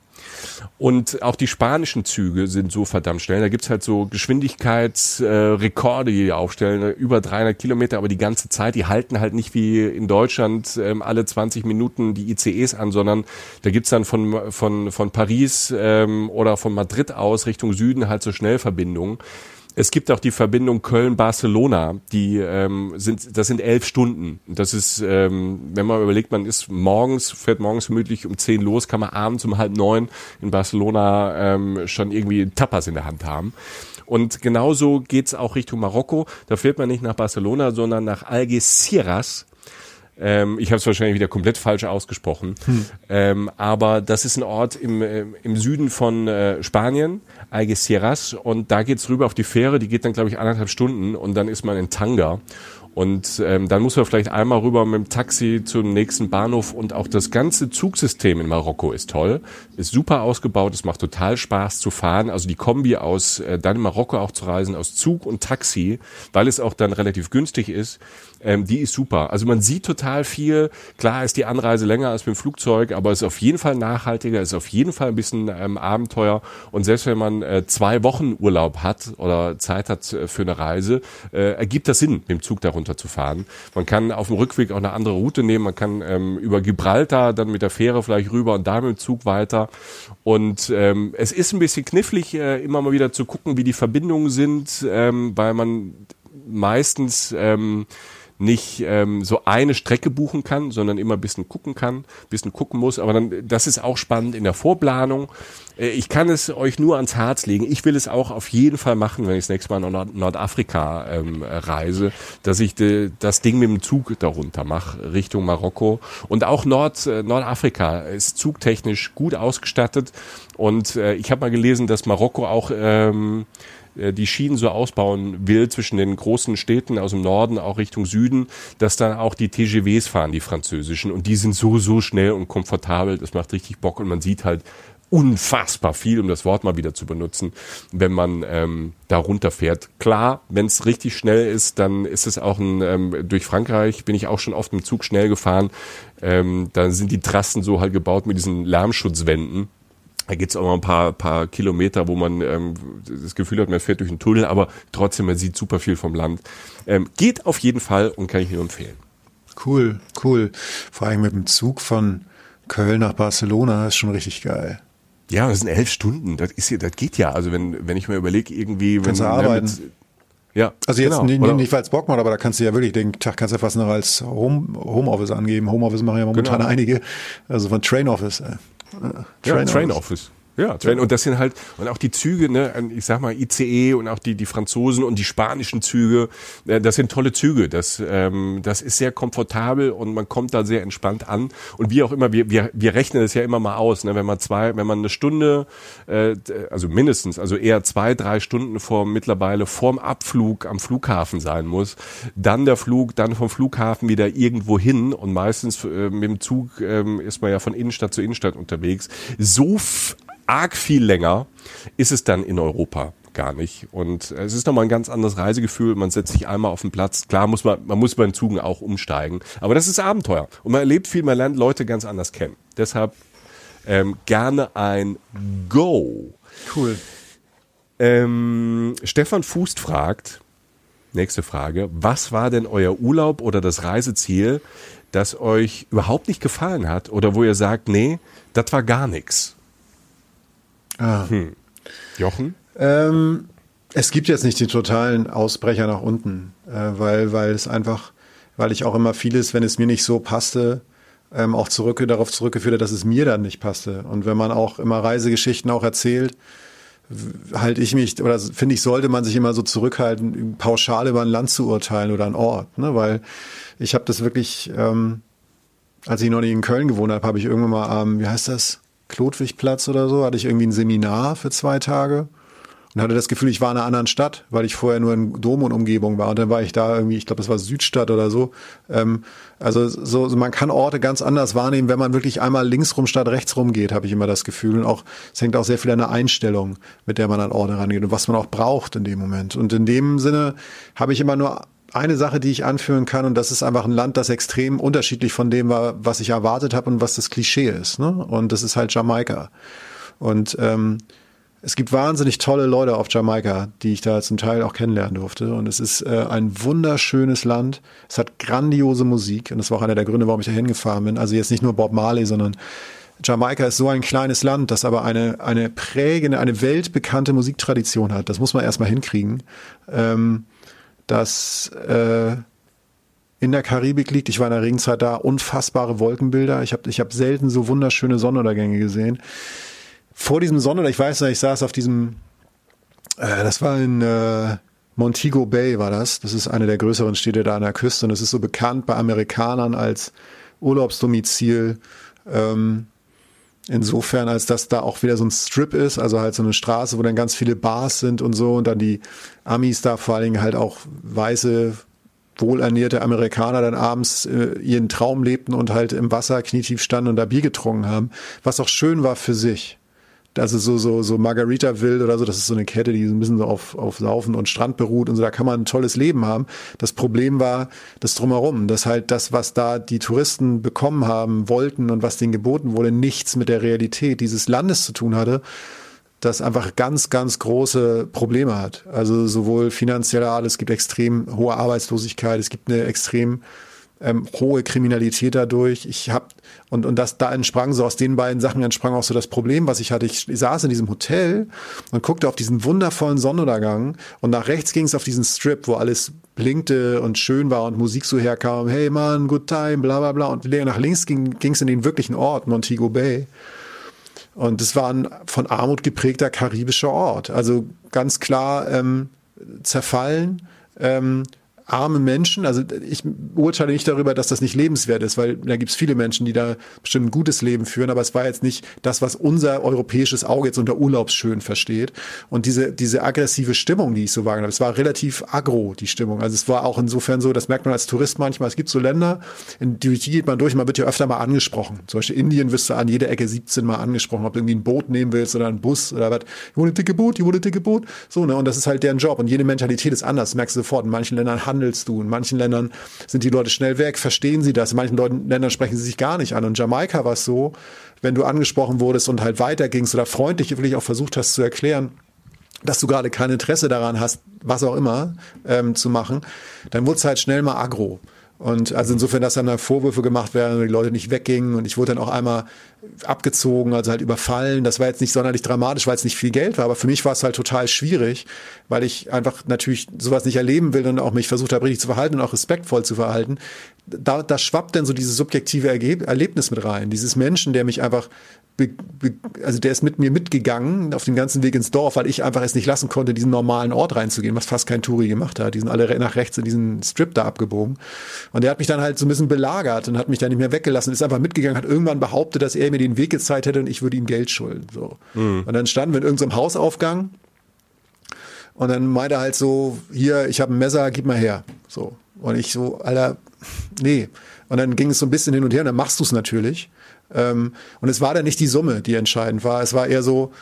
Und auch die spanischen Züge sind so verdammt schnell. Da gibt's halt so Geschwindigkeitsrekorde, äh, die die aufstellen, über 300 Kilometer, aber die ganze Zeit, die halten halt nicht wie in Deutschland ähm, alle 20 Minuten die ICEs an, sondern da gibt's dann von, von, von Paris ähm, oder von Madrid aus Richtung Süden halt so Schnellverbindungen. Es gibt auch die Verbindung Köln-Barcelona, die ähm, sind, das sind elf Stunden. Das ist, ähm, wenn man überlegt, man ist morgens, fährt morgens vermutlich um zehn los, kann man abends um halb neun in Barcelona ähm, schon irgendwie Tapas in der Hand haben. Und genauso geht's auch Richtung Marokko. Da fährt man nicht nach Barcelona, sondern nach Algeciras. Ähm, ich habe es wahrscheinlich wieder komplett falsch ausgesprochen. Hm. Ähm, aber das ist ein Ort im, äh, im Süden von äh, Spanien Algeciras und da geht's rüber auf die Fähre, die geht dann glaube ich anderthalb Stunden und dann ist man in Tanga und ähm, dann muss man vielleicht einmal rüber mit dem Taxi zum nächsten Bahnhof und auch das ganze Zugsystem in Marokko ist toll, ist super ausgebaut, es macht total Spaß zu fahren. Also die Kombi aus äh, dann in Marokko auch zu reisen, aus Zug und Taxi, weil es auch dann relativ günstig ist, ähm, die ist super. Also man sieht total viel. Klar ist die Anreise länger als mit dem Flugzeug, aber es ist auf jeden Fall nachhaltiger, ist auf jeden Fall ein bisschen ähm, Abenteuer. Und selbst wenn man äh, zwei Wochen Urlaub hat oder Zeit hat äh, für eine Reise, äh, ergibt das Sinn, mit dem Zug darunter zu fahren. Man kann auf dem Rückweg auch eine andere Route nehmen. Man kann ähm, über Gibraltar dann mit der Fähre vielleicht rüber und da mit dem Zug weiter. Und ähm, es ist ein bisschen knifflig, äh, immer mal wieder zu gucken, wie die Verbindungen sind, ähm, weil man meistens ähm, nicht ähm, so eine Strecke buchen kann, sondern immer ein bisschen gucken kann, bisschen gucken muss. Aber dann, das ist auch spannend in der Vorplanung. Äh, ich kann es euch nur ans Herz legen. Ich will es auch auf jeden Fall machen, wenn ich das nächste Mal nach Nord Nordafrika ähm, reise, dass ich de, das Ding mit dem Zug darunter mache, Richtung Marokko. Und auch Nord, äh, Nordafrika ist zugtechnisch gut ausgestattet. Und äh, ich habe mal gelesen, dass Marokko auch ähm, äh, die Schienen so ausbauen will zwischen den großen Städten aus dem Norden auch Richtung Süden, dass dann auch die TGVs fahren, die französischen. Und die sind so, so schnell und komfortabel. Das macht richtig Bock und man sieht halt unfassbar viel, um das Wort mal wieder zu benutzen, wenn man ähm, da runterfährt. Klar, wenn es richtig schnell ist, dann ist es auch ein, ähm, durch Frankreich bin ich auch schon oft im Zug schnell gefahren. Ähm, da sind die Trassen so halt gebaut mit diesen Lärmschutzwänden da gibt's auch noch ein paar, paar Kilometer, wo man ähm, das Gefühl hat, man fährt durch einen Tunnel, aber trotzdem, man sieht super viel vom Land. Ähm, geht auf jeden Fall und kann ich nur empfehlen. Cool, cool. Vor allem mit dem Zug von Köln nach Barcelona ist schon richtig geil. Ja, das sind elf Stunden. Das ist ja, das geht ja. Also wenn, wenn ich mir überlege, irgendwie, kannst wenn du arbeiten. Mit, ja, also jetzt genau, nicht, nicht weil es Bock macht, aber da kannst du ja wirklich den Tag kannst du ja fast noch als Home, Homeoffice angeben. Homeoffice machen ja momentan genau. einige. Also von Train Office. Äh. Train, ja, Train Office. Ja, Train. und das sind halt, und auch die Züge, ne, ich sag mal ICE und auch die, die Franzosen und die spanischen Züge, äh, das sind tolle Züge. Das, ähm, das ist sehr komfortabel und man kommt da sehr entspannt an. Und wie auch immer, wir, wir, wir rechnen das ja immer mal aus, ne, wenn man zwei, wenn man eine Stunde, äh, also mindestens, also eher zwei, drei Stunden vor mittlerweile vorm Abflug am Flughafen sein muss, dann der Flug, dann vom Flughafen wieder irgendwo hin und meistens äh, mit dem Zug äh, ist man ja von Innenstadt zu Innenstadt unterwegs. So arg viel länger ist es dann in Europa gar nicht. Und es ist nochmal ein ganz anderes Reisegefühl. Man setzt sich einmal auf den Platz. Klar muss man, man muss bei den Zügen auch umsteigen. Aber das ist Abenteuer. Und man erlebt viel, man lernt Leute ganz anders kennen. Deshalb ähm, gerne ein Go. Cool. Ähm, Stefan Fußt fragt, nächste Frage, was war denn euer Urlaub oder das Reiseziel, das euch überhaupt nicht gefallen hat oder wo ihr sagt, nee, das war gar nichts? Ah. Hm. Jochen? Ähm, Es gibt jetzt nicht den totalen Ausbrecher nach unten, äh, weil, weil es einfach, weil ich auch immer vieles, wenn es mir nicht so passte, ähm, auch zurück, darauf zurückgeführt hat, dass es mir dann nicht passte. Und wenn man auch immer Reisegeschichten auch erzählt, halte ich mich, oder finde ich, sollte man sich immer so zurückhalten, pauschal über ein Land zu urteilen oder einen Ort, ne? weil ich habe das wirklich, ähm, als ich noch nicht in Köln gewohnt habe, habe ich irgendwann mal am, wie heißt das, Klotwigplatz oder so, hatte ich irgendwie ein Seminar für zwei Tage und hatte das Gefühl, ich war in einer anderen Stadt, weil ich vorher nur in Dom und Umgebung war. Und dann war ich da irgendwie, ich glaube, das war Südstadt oder so. Ähm, also so, man kann Orte ganz anders wahrnehmen, wenn man wirklich einmal links rum statt rechts rum geht, habe ich immer das Gefühl. Und auch es hängt auch sehr viel an der Einstellung, mit der man an Orte rangeht und was man auch braucht in dem Moment. Und in dem Sinne habe ich immer nur eine Sache, die ich anführen kann, und das ist einfach ein Land, das extrem unterschiedlich von dem war, was ich erwartet habe und was das Klischee ist. Ne? Und das ist halt Jamaika. Und ähm, es gibt wahnsinnig tolle Leute auf Jamaika, die ich da zum Teil auch kennenlernen durfte. Und es ist äh, ein wunderschönes Land. Es hat grandiose Musik. Und das war auch einer der Gründe, warum ich da hingefahren bin. Also jetzt nicht nur Bob Marley, sondern Jamaika ist so ein kleines Land, das aber eine, eine prägende, eine weltbekannte Musiktradition hat. Das muss man erstmal hinkriegen. Ähm, das äh, in der Karibik liegt. Ich war in der Regenzeit da. Unfassbare Wolkenbilder. Ich habe ich hab selten so wunderschöne Sonnenuntergänge gesehen vor diesem Sonntag, ich weiß nicht, ich saß auf diesem, äh, das war in äh, Montego Bay war das. Das ist eine der größeren Städte da an der Küste und es ist so bekannt bei Amerikanern als Urlaubsdomizil. Ähm, insofern, als dass da auch wieder so ein Strip ist, also halt so eine Straße, wo dann ganz viele Bars sind und so und dann die Amis da vor allen Dingen halt auch weiße wohlernährte Amerikaner dann abends äh, ihren Traum lebten und halt im Wasser knietief standen und da Bier getrunken haben, was auch schön war für sich also so, so, so Margarita Wild oder so, das ist so eine Kette, die so ein bisschen so auf, auf Saufen und Strand beruht und so, da kann man ein tolles Leben haben. Das Problem war das Drumherum, dass halt das, was da die Touristen bekommen haben, wollten und was denen geboten wurde, nichts mit der Realität dieses Landes zu tun hatte, das einfach ganz, ganz große Probleme hat. Also sowohl finanzieller Art, es gibt extrem hohe Arbeitslosigkeit, es gibt eine extrem ähm, hohe Kriminalität dadurch. Ich habe und und das da entsprang so aus den beiden Sachen entsprang auch so das Problem, was ich hatte. Ich, saß in diesem Hotel und guckte auf diesen wundervollen Sonnenuntergang und nach rechts ging es auf diesen Strip, wo alles blinkte und schön war und Musik so herkam. Hey man, good time, bla bla bla. Und nach links ging es in den wirklichen Ort Montego Bay. Und es war ein von Armut geprägter karibischer Ort. Also ganz klar ähm, zerfallen. Ähm, arme Menschen, also ich urteile nicht darüber, dass das nicht lebenswert ist, weil da gibt es viele Menschen, die da bestimmt ein gutes Leben führen, aber es war jetzt nicht das, was unser europäisches Auge jetzt unter Urlaubsschön versteht. Und diese, diese aggressive Stimmung, die ich so wahrgenommen habe, es war relativ agro, die Stimmung. Also es war auch insofern so, das merkt man als Tourist manchmal, es gibt so Länder, in die, die geht man durch, man wird ja öfter mal angesprochen. Zum Beispiel Indien wirst du an jeder Ecke 17 mal angesprochen, ob du irgendwie ein Boot nehmen willst oder ein Bus oder was. Ich ein dicke Boot, ich ein dicke Boot. So, ne? Und das ist halt deren Job. Und jede Mentalität ist anders, merkst du sofort. In manchen Ländern handelst du. In manchen Ländern sind die Leute schnell weg, verstehen sie das. In manchen Leuten, Ländern sprechen sie sich gar nicht an. Und Jamaika war es so, wenn du angesprochen wurdest und halt weitergingst oder freundlich wirklich auch versucht hast zu erklären, dass du gerade kein Interesse daran hast, was auch immer ähm, zu machen, dann wurde es halt schnell mal aggro. Und also insofern, dass dann da Vorwürfe gemacht werden und die Leute nicht weggingen und ich wurde dann auch einmal abgezogen, also halt überfallen. Das war jetzt nicht sonderlich dramatisch, weil es nicht viel Geld war, aber für mich war es halt total schwierig, weil ich einfach natürlich sowas nicht erleben will und auch mich versucht habe, richtig zu verhalten und auch respektvoll zu verhalten. Da, da schwappt dann so dieses subjektive Erlebnis mit rein. Dieses Menschen, der mich einfach Be, be, also der ist mit mir mitgegangen auf dem ganzen Weg ins Dorf, weil ich einfach es nicht lassen konnte, diesen normalen Ort reinzugehen, was fast kein Touri gemacht hat. Die sind alle nach rechts in diesen Strip da abgebogen. Und der hat mich dann halt so ein bisschen belagert und hat mich dann nicht mehr weggelassen, ist einfach mitgegangen, hat irgendwann behauptet, dass er mir den Weg gezeigt hätte und ich würde ihm Geld schulden. So. Mhm. Und dann standen wir in irgendeinem Hausaufgang und dann meinte er halt so, hier, ich habe ein Messer, gib mal her. So. Und ich so, Alter, nee. Und dann ging es so ein bisschen hin und her und dann machst du es natürlich. Ähm, und es war dann nicht die Summe, die entscheidend war. Es war eher so,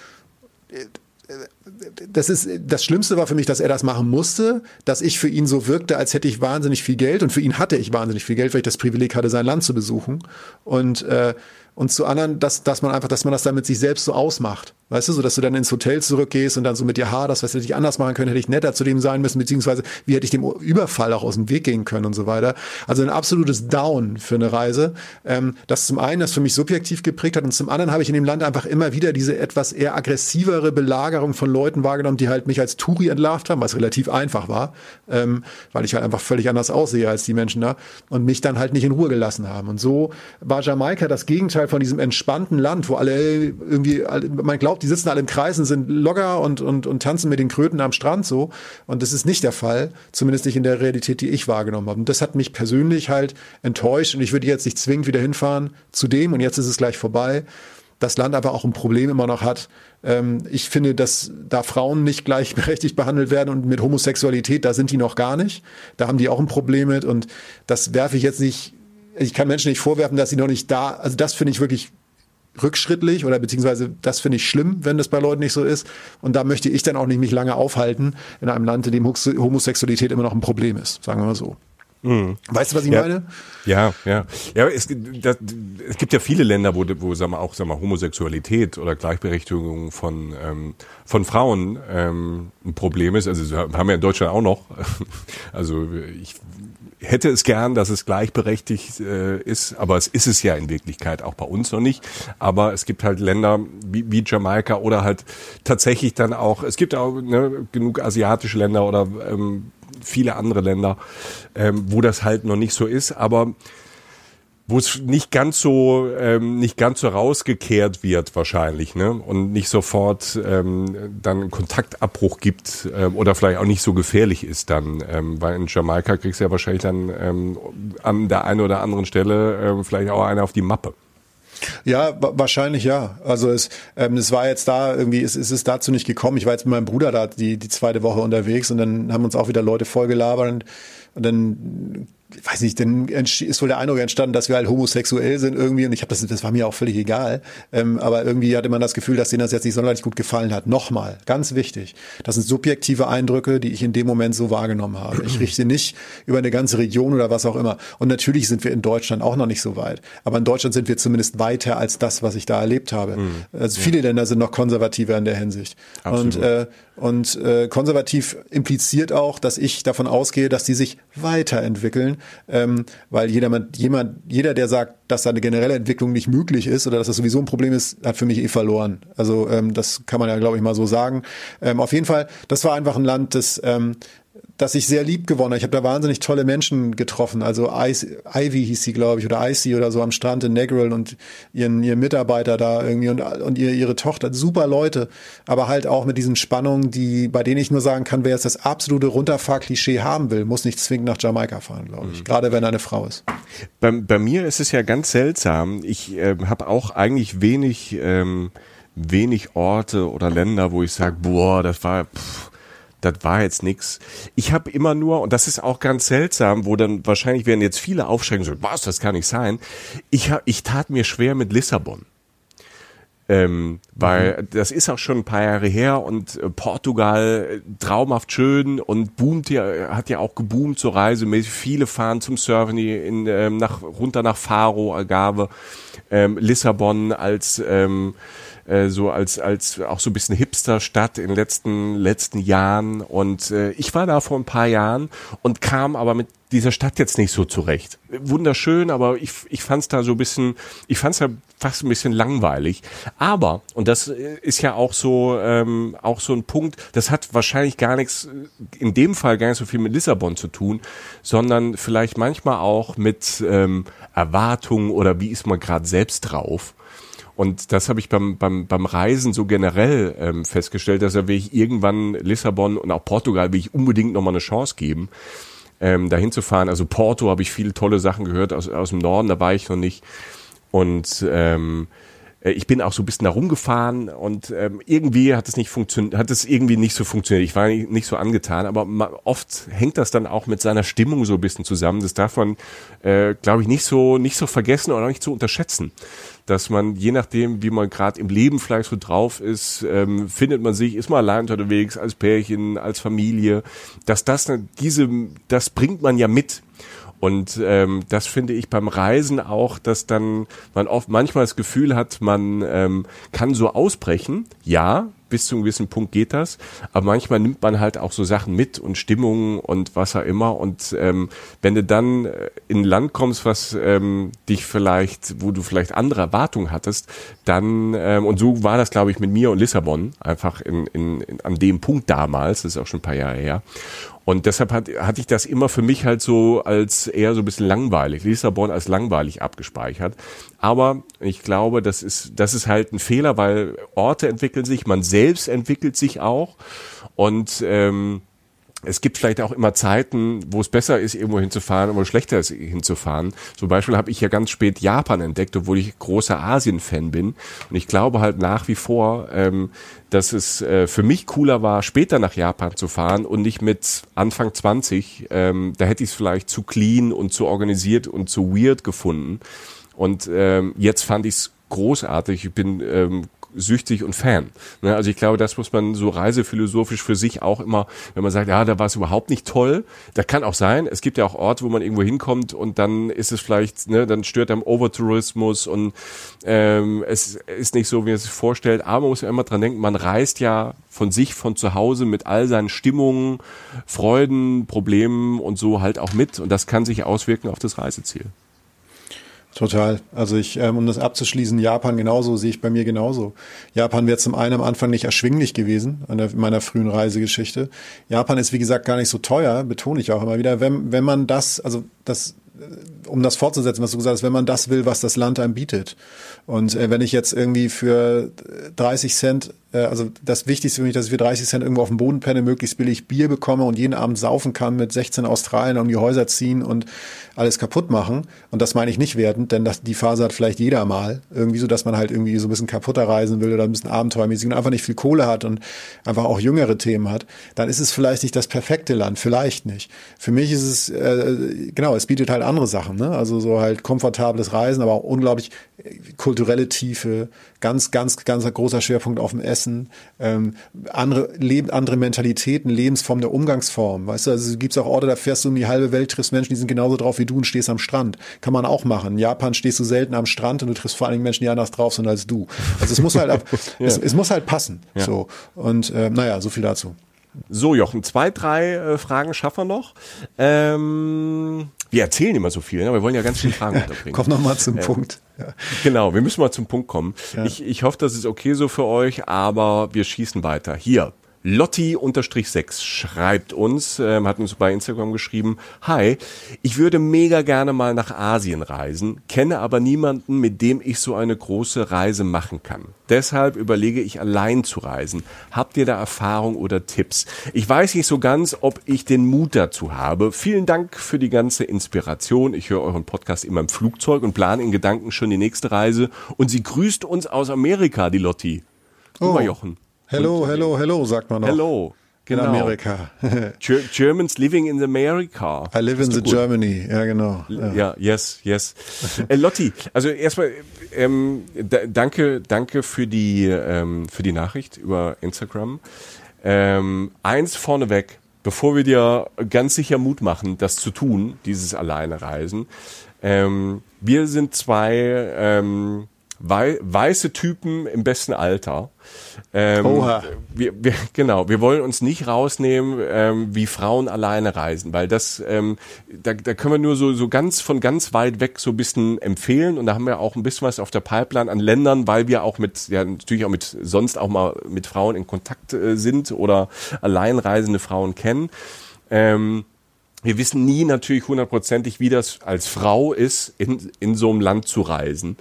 das ist das Schlimmste war für mich, dass er das machen musste, dass ich für ihn so wirkte, als hätte ich wahnsinnig viel Geld und für ihn hatte ich wahnsinnig viel Geld, weil ich das Privileg hatte, sein Land zu besuchen und äh, und zu anderen, dass, dass man einfach, dass man das dann mit sich selbst so ausmacht. Weißt du, so dass du dann ins Hotel zurückgehst und dann so mit dir, ha, das was hätte ich anders machen können, hätte ich netter zu dem sein müssen, beziehungsweise wie hätte ich dem Überfall auch aus dem Weg gehen können und so weiter. Also ein absolutes Down für eine Reise. Ähm, das zum einen, das für mich subjektiv geprägt hat und zum anderen habe ich in dem Land einfach immer wieder diese etwas eher aggressivere Belagerung von Leuten wahrgenommen, die halt mich als Touri entlarvt haben, was relativ einfach war, ähm, weil ich halt einfach völlig anders aussehe als die Menschen da und mich dann halt nicht in Ruhe gelassen haben. Und so war Jamaika das Gegenteil von diesem entspannten Land, wo alle irgendwie, man glaubt, die sitzen alle im Kreis und sind locker und, und, und tanzen mit den Kröten am Strand so. Und das ist nicht der Fall, zumindest nicht in der Realität, die ich wahrgenommen habe. Und das hat mich persönlich halt enttäuscht und ich würde jetzt nicht zwingend wieder hinfahren zu dem und jetzt ist es gleich vorbei. Das Land aber auch ein Problem immer noch hat. Ähm, ich finde, dass da Frauen nicht gleichberechtigt behandelt werden und mit Homosexualität, da sind die noch gar nicht. Da haben die auch ein Problem mit und das werfe ich jetzt nicht ich kann Menschen nicht vorwerfen, dass sie noch nicht da, also das finde ich wirklich rückschrittlich oder beziehungsweise das finde ich schlimm, wenn das bei Leuten nicht so ist. Und da möchte ich dann auch nicht mich lange aufhalten in einem Land, in dem Homosexualität immer noch ein Problem ist, sagen wir mal so. Mhm. Weißt du, was ich ja. meine? Ja, ja. Ja, es, das, es gibt ja viele Länder, wo, wo sagen wir, auch sagen wir, Homosexualität oder Gleichberechtigung von, ähm, von Frauen ähm, ein Problem ist. Also haben wir in Deutschland auch noch. (laughs) Also ich hätte es gern, dass es gleichberechtigt äh, ist, aber es ist es ja in Wirklichkeit auch bei uns noch nicht. Aber es gibt halt Länder wie, wie Jamaika oder halt tatsächlich dann auch, es gibt auch ne, genug asiatische Länder oder ähm, viele andere Länder, ähm, wo das halt noch nicht so ist. Aber wo es nicht ganz so ähm, nicht ganz so rausgekehrt wird wahrscheinlich ne und nicht sofort ähm, dann Kontaktabbruch gibt ähm, oder vielleicht auch nicht so gefährlich ist dann ähm, weil in Jamaika kriegst du ja wahrscheinlich dann ähm, an der einen oder anderen Stelle ähm, vielleicht auch einer auf die Mappe ja, wahrscheinlich ja. Also es, ähm, es war jetzt da irgendwie, es, es ist dazu nicht gekommen. Ich war jetzt mit meinem Bruder da die, die zweite Woche unterwegs und dann haben uns auch wieder Leute vollgelabert und, und dann weiß nicht, dann ist wohl der Eindruck entstanden, dass wir halt homosexuell sind irgendwie und ich habe das, das war mir auch völlig egal. Ähm, aber irgendwie hatte man das Gefühl, dass denen das jetzt nicht sonderlich gut gefallen hat. Nochmal, ganz wichtig, das sind subjektive Eindrücke, die ich in dem Moment so wahrgenommen habe. Ich richte nicht über eine ganze Region oder was auch immer. Und natürlich sind wir in Deutschland auch noch nicht so weit. Aber in Deutschland sind wir zumindest weiter als das, was ich da erlebt habe. Mhm. Also viele ja. Länder sind noch konservativer in der Hinsicht. Absolut. Und äh, und äh, konservativ impliziert auch, dass ich davon ausgehe, dass die sich weiterentwickeln, ähm, weil jeder, jemand, jeder, der sagt, dass da eine generelle Entwicklung nicht möglich ist oder dass das sowieso ein Problem ist, hat für mich eh verloren. Also ähm, das kann man ja, glaube ich, mal so sagen. Ähm, auf jeden Fall, das war einfach ein Land, das ähm, dass ich sehr lieb gewonnen habe. Ich habe da wahnsinnig tolle Menschen getroffen. Also Ivy hieß sie, glaube ich, oder Icy oder so am Strand in Negril und ihren, ihren Mitarbeiter da irgendwie und, und ihre, ihre Tochter. Super Leute, aber halt auch mit diesen Spannungen, die, bei denen ich nur sagen kann, wer jetzt das absolute Runterfahr-Klischee haben will, muss nicht zwingend nach Jamaika fahren, glaube ich. Mhm. Gerade wenn er eine Frau ist. Bei, bei mir ist es ja ganz seltsam. Ich äh, habe auch eigentlich wenig, ähm, wenig Orte oder Länder, wo ich sage, boah, das war, pff, das war jetzt nix. Ich habe immer nur, und das ist auch ganz seltsam, wo dann wahrscheinlich werden jetzt viele aufschrecken, so, was, das kann nicht sein. Ich, hab, ich tat mir schwer mit Lissabon. Ähm, weil mhm. das ist auch schon ein paar Jahre her und äh, Portugal äh, traumhaft schön und boomt ja, hat ja auch geboomt zur Reise. Viele fahren zum Surfen in, ähm, nach, runter nach Faro, Algarve, ähm, Lissabon als ähm, äh, so als als auch so ein bisschen Hipster-Stadt in den letzten letzten Jahren und äh, ich war da vor ein paar Jahren und kam aber mit dieser Stadt jetzt nicht so zurecht. Wunderschön, aber ich, ich fand es da so ein bisschen, ich fand es ja fast ein bisschen langweilig. Aber, und das äh, ist ja auch so, ähm, auch so ein Punkt, das hat wahrscheinlich gar nichts, in dem Fall gar nicht so viel mit Lissabon zu tun, sondern vielleicht manchmal auch mit ähm, Erwartungen oder wie ist man gerade selbst drauf. Und das habe ich beim, beim, beim Reisen so generell ähm, festgestellt, dass er will ich irgendwann Lissabon und auch Portugal will ich unbedingt nochmal eine Chance geben, ähm, dahin zu fahren. Also Porto habe ich viele tolle Sachen gehört aus, aus dem Norden, da war ich noch nicht. Und ähm, äh, ich bin auch so ein bisschen da rumgefahren und ähm, irgendwie hat es nicht funktioniert, hat es irgendwie nicht so funktioniert. Ich war nicht so angetan, aber oft hängt das dann auch mit seiner Stimmung so ein bisschen zusammen. Das darf man, äh, glaube ich, nicht so nicht so vergessen oder nicht so unterschätzen, dass man je nachdem, wie man gerade im Leben vielleicht so drauf ist, ähm, findet man sich, ist man allein unterwegs als Pärchen, als Familie, dass das diese, das bringt man ja mit Und ähm, das finde ich beim Reisen auch, dass dann man oft manchmal das Gefühl hat, man ähm, kann so ausbrechen. Ja, bis zu einem gewissen Punkt geht das. Aber manchmal nimmt man halt auch so Sachen mit und Stimmungen und was auch immer. Und ähm, wenn du dann äh, in ein Land kommst, was ähm, dich vielleicht, wo du vielleicht andere Erwartungen hattest, dann, ähm, und so war das, glaube ich, mit mir und Lissabon, einfach in, in, in, an dem Punkt damals, das ist auch schon ein paar Jahre her. Und deshalb hat, hatte ich das immer für mich halt so als eher so ein bisschen langweilig, Lissabon als langweilig abgespeichert. Aber ich glaube, das ist, das ist halt ein Fehler, weil Orte entwickeln sich, man selbst entwickelt sich auch. Und ähm, es gibt vielleicht auch immer Zeiten, wo es besser ist, irgendwo hinzufahren und wo es schlechter ist, hinzufahren. Zum Beispiel habe ich ja ganz spät Japan entdeckt, obwohl ich großer Asien-Fan bin. Und ich glaube halt nach wie vor, ähm, dass es äh, für mich cooler war, später nach Japan zu fahren und nicht mit Anfang 20. Ähm, da hätte ich es vielleicht zu clean und zu organisiert und zu weird gefunden. Und ähm, jetzt fand ich es großartig. Ich bin ähm, süchtig und Fan. Ne? Also ich glaube, das muss man so reisephilosophisch für sich auch immer, wenn man sagt, ja, da war es überhaupt nicht toll. Das kann auch sein. Es gibt ja auch Orte, wo man irgendwo hinkommt und dann ist es vielleicht, ne, dann stört am Overtourismus und ähm, es ist nicht so, wie man es sich vorstellt. Aber man muss ja immer dran denken, man reist ja von sich, von zu Hause mit all seinen Stimmungen, Freuden, Problemen und so halt auch mit. Und das kann sich auswirken auf das Reiseziel. Total. Also ich, ähm, um das abzuschließen, Japan genauso, sehe ich bei mir genauso. Japan wäre zum einen am Anfang nicht erschwinglich gewesen, an der, meiner frühen Reisegeschichte. Japan ist, wie gesagt, gar nicht so teuer, betone ich auch immer wieder. Wenn, wenn man das, also das, um das fortzusetzen, was du gesagt hast, wenn man das will, was das Land einem bietet. Und äh, wenn ich jetzt irgendwie für 30 Cent äh, also das Wichtigste für mich, dass ich für 30 Cent irgendwo auf dem Boden penne, möglichst billig Bier bekomme und jeden Abend saufen kann mit 16 Australien um die Häuser ziehen und alles kaputt machen. Und das meine ich nicht wertend, denn das, die Phase hat vielleicht jeder mal. Irgendwie so, dass man halt irgendwie so ein bisschen kaputter reisen will oder ein bisschen abenteuermäßig und einfach nicht viel Kohle hat und einfach auch jüngere Themen hat. Dann ist es vielleicht nicht das perfekte Land, vielleicht nicht. Für mich ist es, äh, genau, es bietet halt andere Sachen. Ne? Also so halt komfortables Reisen, aber auch unglaublich kulturelle Tiefe, ganz, ganz, ganz großer Schwerpunkt auf dem Essen, ähm, andere, Leb andere Mentalitäten, Lebensformen der Umgangsform. Weißt du, also gibt es auch Orte, da fährst du um die halbe Welt, triffst Menschen, die sind genauso drauf wie du und stehst am Strand. Kann man auch machen. In Japan stehst du selten am Strand und du triffst vor allen Dingen Menschen, die anders drauf sind als du. Also es muss halt, ab, (laughs) ja. es, es, muss halt passen. Ja. So. Und äh, naja, so viel dazu. So, Jochen, zwei, drei äh, Fragen schaffen wir noch. Ähm, wir erzählen immer so viel, ne? wir wollen ja ganz viele Fragen (laughs) unterbringen. Komm nochmal zum ähm, Punkt. Ja. Genau, wir müssen mal zum Punkt kommen. Ja. Ich, ich hoffe, das ist okay so für euch, aber wir schießen weiter. Hier, Lotti-6 schreibt uns, ähm, hat uns bei Instagram geschrieben, Hi, ich würde mega gerne mal nach Asien reisen, kenne aber niemanden, mit dem ich so eine große Reise machen kann. Deshalb überlege ich allein zu reisen. Habt ihr da Erfahrung oder Tipps? Ich weiß nicht so ganz, ob ich den Mut dazu habe. Vielen Dank für die ganze Inspiration. Ich höre euren Podcast immer im Flugzeug und plane in Gedanken schon die nächste Reise. Und sie grüßt uns aus Amerika, die Lotti. Oh. Jochen. Hello, hello, hello, sagt man noch. Hello. Genau. In Amerika. (laughs) Germans living in America. I live in the gut. Germany. Ja, genau. Ja, ja yes, yes. äh, Lotti, also erstmal ähm, danke, danke für die ähm, für die Nachricht über Instagram. Ähm, eins vorneweg, bevor wir dir ganz sicher Mut machen, das zu tun, dieses alleine Reisen. Ähm, wir sind zwei ähm, wei weiße Typen im besten Alter. Ähm, Oha. Wir, wir, (laughs) genau, wir wollen uns nicht rausnehmen, ähm, wie Frauen alleine reisen, weil das, ähm, da, da können wir nur so, so ganz von ganz weit weg so ein bisschen empfehlen und da haben wir auch ein bisschen was auf der Pipeline an Ländern, weil wir auch mit, ja natürlich auch mit sonst auch mal mit Frauen in Kontakt äh, sind oder alleinreisende Frauen kennen. Ähm, wir wissen nie natürlich hundertprozentig, wie das als Frau ist, in, in so einem Land zu reisen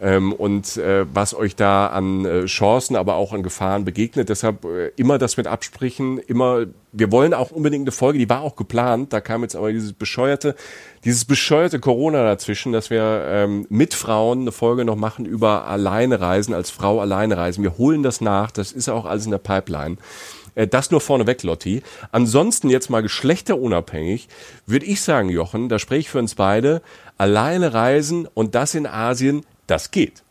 ähm, und äh, was euch da an äh, Chancen, aber auch an Gefahren begegnet. Deshalb äh, immer das mit absprechen, immer, wir wollen auch unbedingt eine Folge, die war auch geplant, da kam jetzt aber dieses bescheuerte, dieses bescheuerte Corona dazwischen, dass wir ähm, mit Frauen eine Folge noch machen über alleine reisen, als Frau alleine reisen. Wir holen das nach, das ist auch alles in der Pipeline. Äh, das nur vorneweg, Lotti. Ansonsten jetzt mal geschlechterunabhängig, würde ich sagen, Jochen, da spreche ich für uns beide, alleine reisen und das in Asien das geht.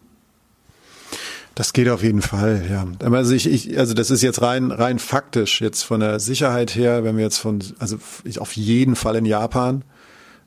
Das geht auf jeden Fall, ja. Also ich, ich, also das ist jetzt rein, rein faktisch jetzt von der Sicherheit her, wenn wir jetzt von, also auf jeden Fall in Japan.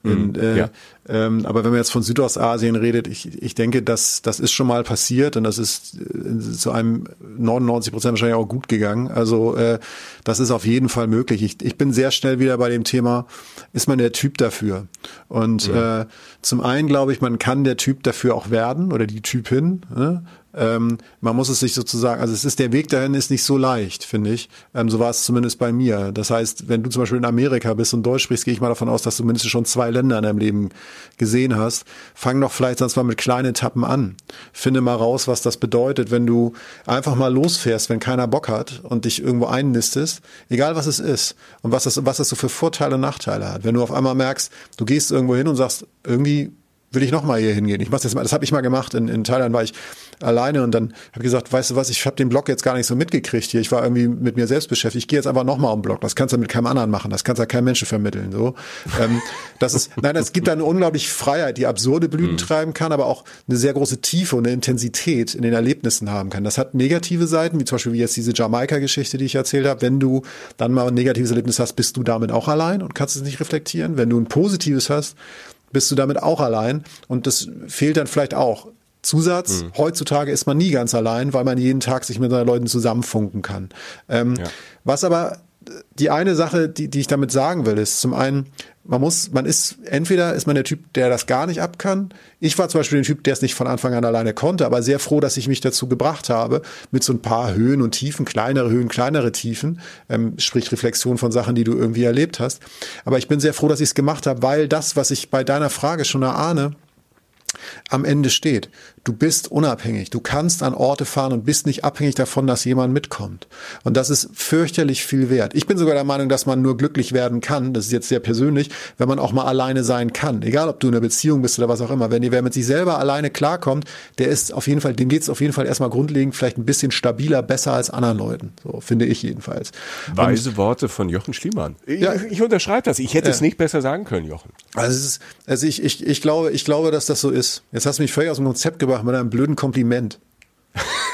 In, äh, ja. ähm, aber wenn man jetzt von Südostasien redet, ich, ich denke, dass das ist schon mal passiert und das ist äh, zu einem 99 Prozent wahrscheinlich auch gut gegangen. Also äh, das ist auf jeden Fall möglich. Ich, ich bin sehr schnell wieder bei dem Thema, ist man der Typ dafür? Und ja. äh, zum einen glaube ich, man kann der Typ dafür auch werden oder die Typin. Ne? Ähm, man muss es sich sozusagen, also es ist der Weg dahin ist nicht so leicht, finde ich. Ähm, so war es zumindest bei mir. Das heißt, wenn du zum Beispiel in Amerika bist und Deutsch sprichst, gehe ich mal davon aus, dass du mindestens schon zwei Länder in deinem Leben gesehen hast. Fang doch vielleicht sonst mal mit kleinen Etappen an. Finde mal raus, was das bedeutet, wenn du einfach mal losfährst, wenn keiner Bock hat und dich irgendwo einnistest, egal was es ist und was das, was das so für Vorteile und Nachteile hat. Wenn du auf einmal merkst, du gehst irgendwo hin und sagst, irgendwie will ich noch mal hier hingehen. Ich mach's jetzt mal, das habe ich mal gemacht. In, in Thailand war ich alleine und dann habe ich gesagt, weißt du was, ich habe den Blog jetzt gar nicht so mitgekriegt hier. Ich war irgendwie mit mir selbst beschäftigt. Ich gehe jetzt einfach noch mal um Blog. Das kannst du mit keinem anderen machen. Das kannst du ja keinem Menschen vermitteln. So, ähm, das ist, nein, es gibt da eine unglaubliche Freiheit, die absurde Blüten mhm. treiben kann, aber auch eine sehr große Tiefe und eine Intensität in den Erlebnissen haben kann. Das hat negative Seiten, wie zum Beispiel wie jetzt diese Jamaika-Geschichte, die ich erzählt habe. Wenn du dann mal ein negatives Erlebnis hast, bist du damit auch allein und kannst es nicht reflektieren. Wenn du ein positives hast, bist du damit auch allein. Und das fehlt dann vielleicht auch. Zusatz, mhm. heutzutage ist man nie ganz allein, weil man jeden Tag sich mit seinen Leuten zusammenfunken kann. Ähm, ja. Was aber die eine Sache, die, die ich damit sagen will, ist zum einen, man muss, man ist, entweder ist man der Typ, der das gar nicht ab kann. Ich war zum Beispiel der Typ, der es nicht von Anfang an alleine konnte, aber sehr froh, dass ich mich dazu gebracht habe, mit so ein paar Höhen und Tiefen, kleinere Höhen, kleinere Tiefen, ähm, sprich Reflexion von Sachen, die du irgendwie erlebt hast. Aber ich bin sehr froh, dass ich es gemacht habe, weil das, was ich bei deiner Frage schon erahne, am Ende steht. Du bist unabhängig. Du kannst an Orte fahren und bist nicht abhängig davon, dass jemand mitkommt. Und das ist fürchterlich viel wert. Ich bin sogar der Meinung, dass man nur glücklich werden kann, das ist jetzt sehr persönlich, wenn man auch mal alleine sein kann. Egal, ob du in einer Beziehung bist oder was auch immer. Wenn wer mit sich selber alleine klarkommt, der ist auf jeden Fall, dem geht es auf jeden Fall erstmal grundlegend vielleicht ein bisschen stabiler, besser als anderen Leuten. So finde ich jedenfalls. Weise und, Worte von Jochen Schliemann. Ich, ja, ich unterschreibe das. Ich hätte ja. es nicht besser sagen können, Jochen. Also, es ist, also ich, ich, ich glaube, ich glaube, dass das so ist. Jetzt hast du mich völlig aus dem Konzept gebracht mit einem blöden Kompliment. (laughs)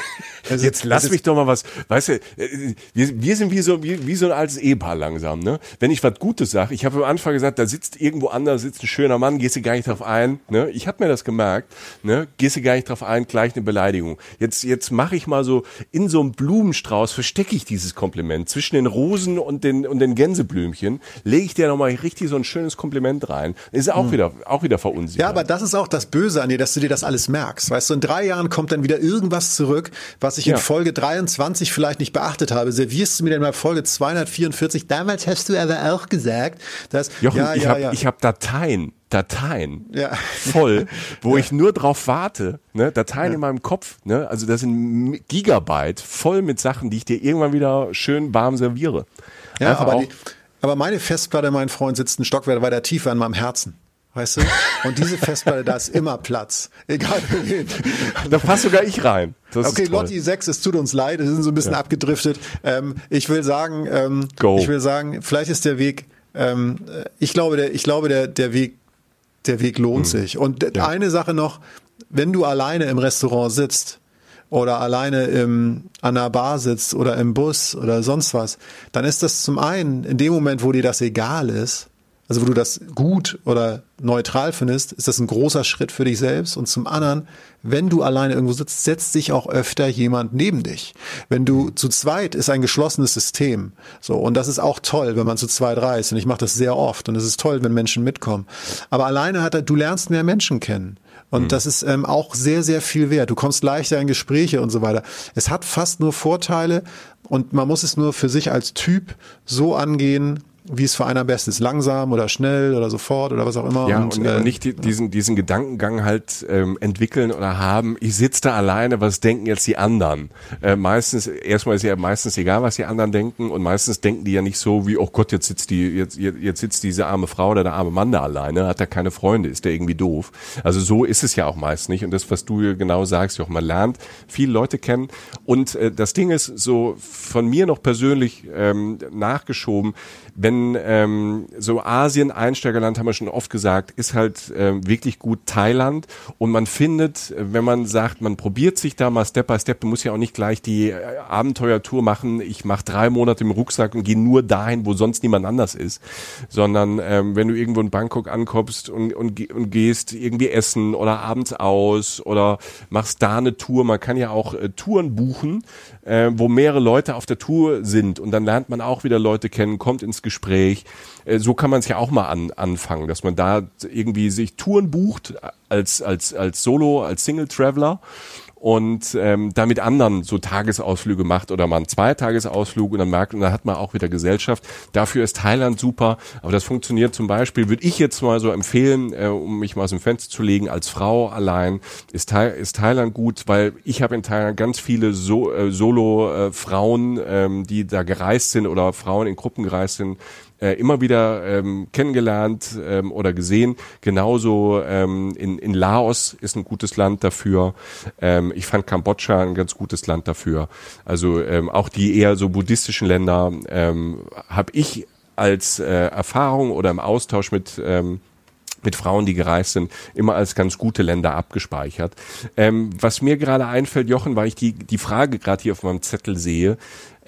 Also, Jetzt lass mich doch mal was, weißt du, äh, wir, wir sind wie so, wie, wie so ein altes Ehepaar langsam, ne? Wenn ich was Gutes sage, ich habe am Anfang gesagt, da sitzt irgendwo anders, sitzt ein schöner Mann, gehst du gar nicht drauf ein, ne? Ich habe mir das gemerkt, ne? Gehst du gar nicht drauf ein, gleich eine Beleidigung. Jetzt, jetzt mache ich mal so, in so einem Blumenstrauß verstecke ich dieses Kompliment. Zwischen den Rosen und den, und den Gänseblümchen lege ich dir nochmal richtig so ein schönes Kompliment rein. Ist auch hm. wieder, auch wieder verunsichert. Ja, aber das ist auch das Böse an dir, dass du dir das alles merkst. Weißt du, in drei Jahren kommt dann wieder irgendwas zurück, was was ich ja. in Folge 23 vielleicht nicht beachtet habe, servierst du mir denn mal Folge 244. Damals hast du aber auch gesagt, dass Jochen, ja, ich ja, habe ja. hab Dateien. Dateien ja. voll, wo (laughs) ja. ich nur drauf warte, ne? Dateien ja. in meinem Kopf, ne? Also das sind Gigabyte voll mit Sachen, die ich dir irgendwann wieder schön warm serviere. Ja, aber, die, aber meine Festplatte, mein Freund, sitzt ein Stockwerk weiter tiefer in meinem Herzen. Weißt du? Und diese Festplatte, da ist immer Platz. Egal wohin. Da passt sogar ich rein. Das okay, Lotti 6, es tut uns leid, wir sind so ein bisschen ja. abgedriftet. Ähm, ich will sagen, ähm, Go. ich will sagen, vielleicht ist der Weg, ähm, ich glaube, der, ich glaube, der, der Weg, der Weg lohnt hm. sich. Und ja. eine Sache noch, wenn du alleine im Restaurant sitzt, oder alleine im, an einer Bar sitzt oder im Bus oder sonst was, dann ist das zum einen in dem Moment, wo dir das egal ist, also wo du das gut oder neutral findest, ist das ein großer Schritt für dich selbst. Und zum anderen, wenn du alleine irgendwo sitzt, setzt sich auch öfter jemand neben dich. Wenn du zu zweit ist ein geschlossenes System. So, und das ist auch toll, wenn man zu zweit reist. Und ich mache das sehr oft. Und es ist toll, wenn Menschen mitkommen. Aber alleine hat er, du lernst mehr Menschen kennen. Und mhm. das ist ähm, auch sehr, sehr viel wert. Du kommst leichter in Gespräche und so weiter. Es hat fast nur Vorteile und man muss es nur für sich als Typ so angehen, wie es für einen am besten ist, langsam oder schnell oder sofort oder was auch immer. Ja, und, und, äh, nicht die, diesen, diesen Gedankengang halt ähm, entwickeln oder haben, ich sitze da alleine, was denken jetzt die anderen? Äh, meistens, erstmal ist ja meistens egal, was die anderen denken und meistens denken die ja nicht so wie, oh Gott, jetzt sitzt die, jetzt, jetzt sitzt diese arme Frau oder der arme Mann da alleine, hat da keine Freunde, ist der irgendwie doof. Also so ist es ja auch meist nicht und das, was du genau sagst, auch man lernt viele Leute kennen und äh, das Ding ist so von mir noch persönlich ähm, nachgeschoben, wenn denn ähm, so Asien-Einsteigerland haben wir schon oft gesagt, ist halt äh, wirklich gut Thailand. Und man findet, wenn man sagt, man probiert sich da mal Step by Step, du musst ja auch nicht gleich die äh, Abenteuertour machen, ich mache drei Monate im Rucksack und gehe nur dahin, wo sonst niemand anders ist, sondern ähm, wenn du irgendwo in Bangkok ankommst und, und, und gehst irgendwie essen oder abends aus oder machst da eine Tour, man kann ja auch äh, Touren buchen, äh, wo mehrere Leute auf der Tour sind. Und dann lernt man auch wieder Leute kennen, kommt ins Gespräch. Äh, so kann man es ja auch mal an, anfangen, dass man da irgendwie sich Touren bucht als, als, als Solo, als Single Traveler und ähm, da mit anderen so Tagesausflüge macht oder mal einen Zweitagesausflug und dann merkt und dann hat man auch wieder Gesellschaft. Dafür ist Thailand super, aber das funktioniert zum Beispiel, würde ich jetzt mal so empfehlen, äh, um mich mal aus dem Fenster zu legen, als Frau allein ist, Thai ist Thailand gut, weil ich habe in Thailand ganz viele so äh, Solo-Frauen, äh, ähm, die da gereist sind oder Frauen in Gruppen gereist sind, äh, immer wieder ähm, kennengelernt ähm, oder gesehen. Genauso ähm, in, in Laos ist ein gutes Land dafür. Ähm, ich fand Kambodscha ein ganz gutes Land dafür. Also ähm, auch die eher so buddhistischen Länder ähm, habe ich als äh, Erfahrung oder im Austausch mit ähm, mit Frauen, die gereist sind, immer als ganz gute Länder abgespeichert. Ähm, was mir gerade einfällt, Jochen, weil ich die, die Frage gerade hier auf meinem Zettel sehe,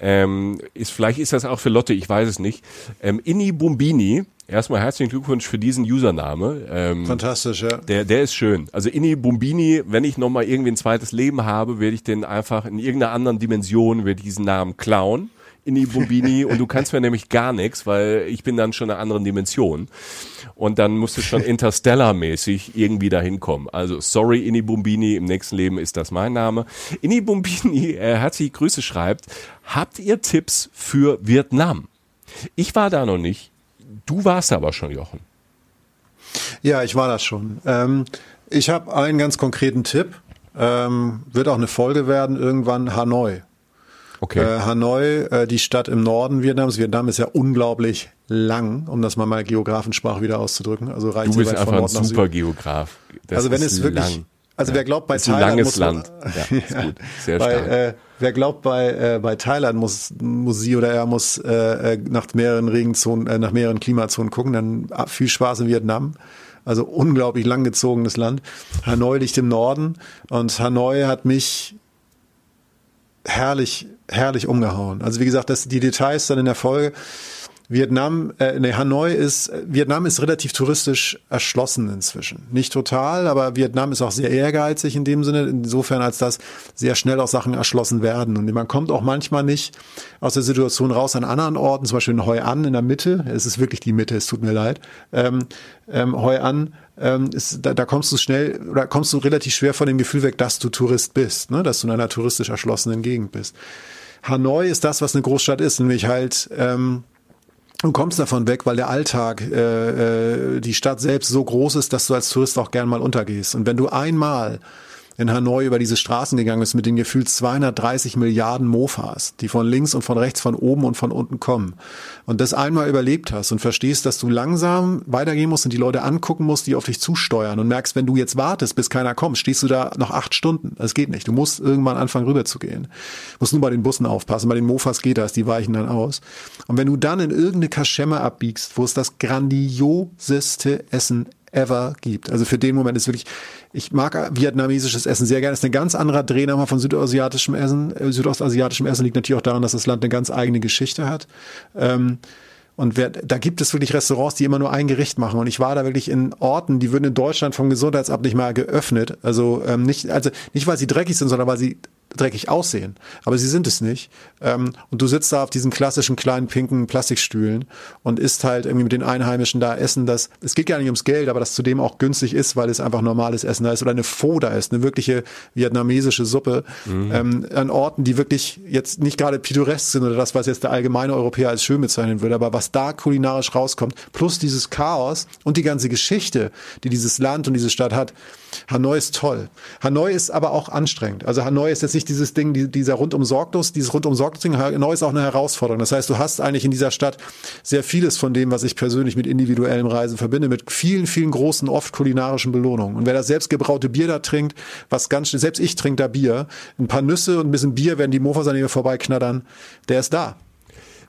ähm, ist, vielleicht ist das auch für Lotte, ich weiß es nicht. Ähm, Inni Bumbini, erstmal herzlichen Glückwunsch für diesen Username. Ähm, Fantastisch, ja. Der, der ist schön. Also Inni Bumbini, wenn ich nochmal irgendwie ein zweites Leben habe, werde ich den einfach in irgendeiner anderen Dimension, werde diesen Namen klauen. Inni Bumbini (laughs) und du kannst mir nämlich gar nichts, weil ich bin dann schon in einer anderen Dimension und dann musst du schon Interstellar-mäßig irgendwie dahin kommen. Also sorry Inni Bumbini, im nächsten Leben ist das mein Name. Inni Bumbini, äh, herzliche Grüße schreibt, habt ihr Tipps für Vietnam? Ich war da noch nicht, du warst aber schon, Jochen. Ja, ich war das schon. Ähm, ich habe einen ganz konkreten Tipp. Ähm, wird auch eine Folge werden, irgendwann Hanoi. Okay. Äh, Hanoi, äh, die Stadt im Norden Vietnams. Vietnam ist ja unglaublich lang, um das mal mal Geografensprache wieder auszudrücken. Also reicht du bist einfach ein super. Geograf. Das also wenn es wirklich, lang. also ja. wer glaubt bei Thailand langes muss Land. Ja, ist (laughs) gut. Sehr bei, stark. Äh, wer glaubt bei äh, bei Thailand muss muss sie oder er muss äh, äh nach mehreren Regenzonen, äh, nach mehreren Klimazonen gucken, dann ah, viel Spaß in Vietnam. Also unglaublich langgezogenes Land. Hanoi liegt im Norden und Hanoi hat mich herrlich, herrlich umgehauen. Also wie gesagt, das, die Details dann in der Folge. Vietnam, äh, nee, Hanoi ist, Vietnam ist relativ touristisch erschlossen inzwischen. Nicht total, aber Vietnam ist auch sehr ehrgeizig in dem Sinne, insofern als dass sehr schnell auch Sachen erschlossen werden. Und man kommt auch manchmal nicht aus der Situation raus an anderen Orten, zum Beispiel in Hoi An in der Mitte, es ist wirklich die Mitte, es tut mir leid, ähm, ähm, Hoi An, ähm, ist, da, da kommst du schnell oder kommst du relativ schwer von dem Gefühl weg, dass du Tourist bist, ne? dass du in einer touristisch erschlossenen Gegend bist. Hanoi ist das, was eine Großstadt ist, nämlich halt ähm, Du kommst davon weg, weil der Alltag, äh, äh, die Stadt selbst so groß ist, dass du als Tourist auch gern mal untergehst. Und wenn du einmal in Hanoi über diese Straßen gegangen ist mit den gefühlt 230 Milliarden Mofas, die von links und von rechts, von oben und von unten kommen. Und das einmal überlebt hast und verstehst, dass du langsam weitergehen musst und die Leute angucken musst, die auf dich zusteuern und merkst, wenn du jetzt wartest, bis keiner kommt, stehst du da noch acht Stunden. Das geht nicht. Du musst irgendwann anfangen rüber zu gehen. Du musst nur bei den Bussen aufpassen. Bei den Mofas geht das, die weichen dann aus. Und wenn du dann in irgendeine Kaschemme abbiegst, wo es das grandioseste Essen ever gibt. Also für den Moment ist wirklich, ich mag vietnamesisches Essen sehr gerne. Ist ein ganz anderer Dreh nochmal von südostasiatischem Essen. Äh, südostasiatischem Essen liegt natürlich auch daran, dass das Land eine ganz eigene Geschichte hat. Ähm, und wer, da gibt es wirklich Restaurants, die immer nur ein Gericht machen. Und ich war da wirklich in Orten, die würden in Deutschland vom Gesundheitsamt nicht mal geöffnet. Also ähm, nicht, also nicht weil sie dreckig sind, sondern weil sie dreckig aussehen, aber sie sind es nicht. Ähm, und du sitzt da auf diesen klassischen kleinen pinken Plastikstühlen und isst halt irgendwie mit den Einheimischen da Essen, das, es geht gar nicht ums Geld, aber das zudem auch günstig ist, weil es einfach normales Essen da ist oder eine Pho da ist, eine wirkliche vietnamesische Suppe mhm. ähm, an Orten, die wirklich jetzt nicht gerade pittoresk sind oder das, was jetzt der allgemeine Europäer als schön bezeichnen würde, aber was da kulinarisch rauskommt, plus dieses Chaos und die ganze Geschichte, die dieses Land und diese Stadt hat. Hanoi ist toll. Hanoi ist aber auch anstrengend. Also Hanoi ist jetzt nicht dieses Ding, dieser rundum sorglos, dieses rundum sorglos Ding. Hanoi ist auch eine Herausforderung. Das heißt, du hast eigentlich in dieser Stadt sehr vieles von dem, was ich persönlich mit individuellem Reisen verbinde, mit vielen, vielen großen, oft kulinarischen Belohnungen. Und wer das selbstgebraute Bier da trinkt, was ganz selbst ich trinke da Bier, ein paar Nüsse und ein bisschen Bier, werden die Mofas an mir vorbeiknattern, der ist da.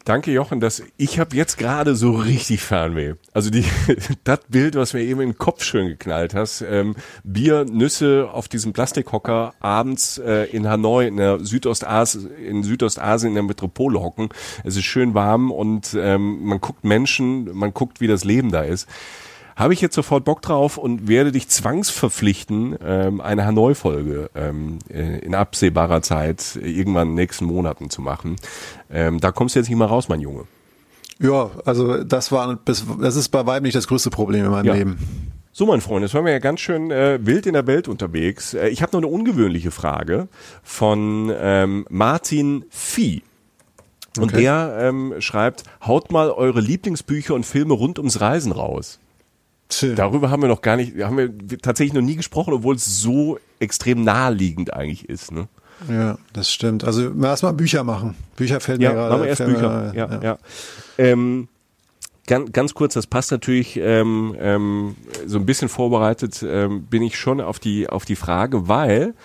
Danke, Jochen, dass ich habe jetzt gerade so richtig Fernweh. Also die (laughs) das Bild, was mir eben in den Kopf schön geknallt hast, ähm, Bier, Nüsse auf diesem Plastikhocker abends äh, in Hanoi in der Südostasien, in Südostasien in der Metropole hocken. Es ist schön warm und ähm, man guckt Menschen, man guckt, wie das Leben da ist habe ich jetzt sofort Bock drauf und werde dich zwangsverpflichten, ähm, eine Hanoi-Folge ähm, äh, in absehbarer Zeit irgendwann in den nächsten Monaten zu machen. Ähm, da kommst du jetzt nicht mal raus, mein Junge. Ja, also das war das ist bei weitem nicht das größte Problem in meinem ja. Leben. So, mein Freund, jetzt waren wir ja ganz schön äh, wild in der Welt unterwegs. Äh, ich habe noch eine ungewöhnliche Frage von ähm, Martin Vieh. Und okay. der ähm, schreibt, haut mal eure Lieblingsbücher und Filme rund ums Reisen raus. Darüber haben wir noch gar nicht, haben wir tatsächlich noch nie gesprochen, obwohl es so extrem naheliegend eigentlich ist. Ne? Ja, das stimmt. Also erstmal Bücher machen. Bücher fällt ja, mir gerade. Machen wir erst Bücher. Mir, ja, ja. ja. Ähm, ganz, ganz kurz, das passt natürlich ähm, ähm, so ein bisschen vorbereitet ähm, bin ich schon auf die auf die Frage, weil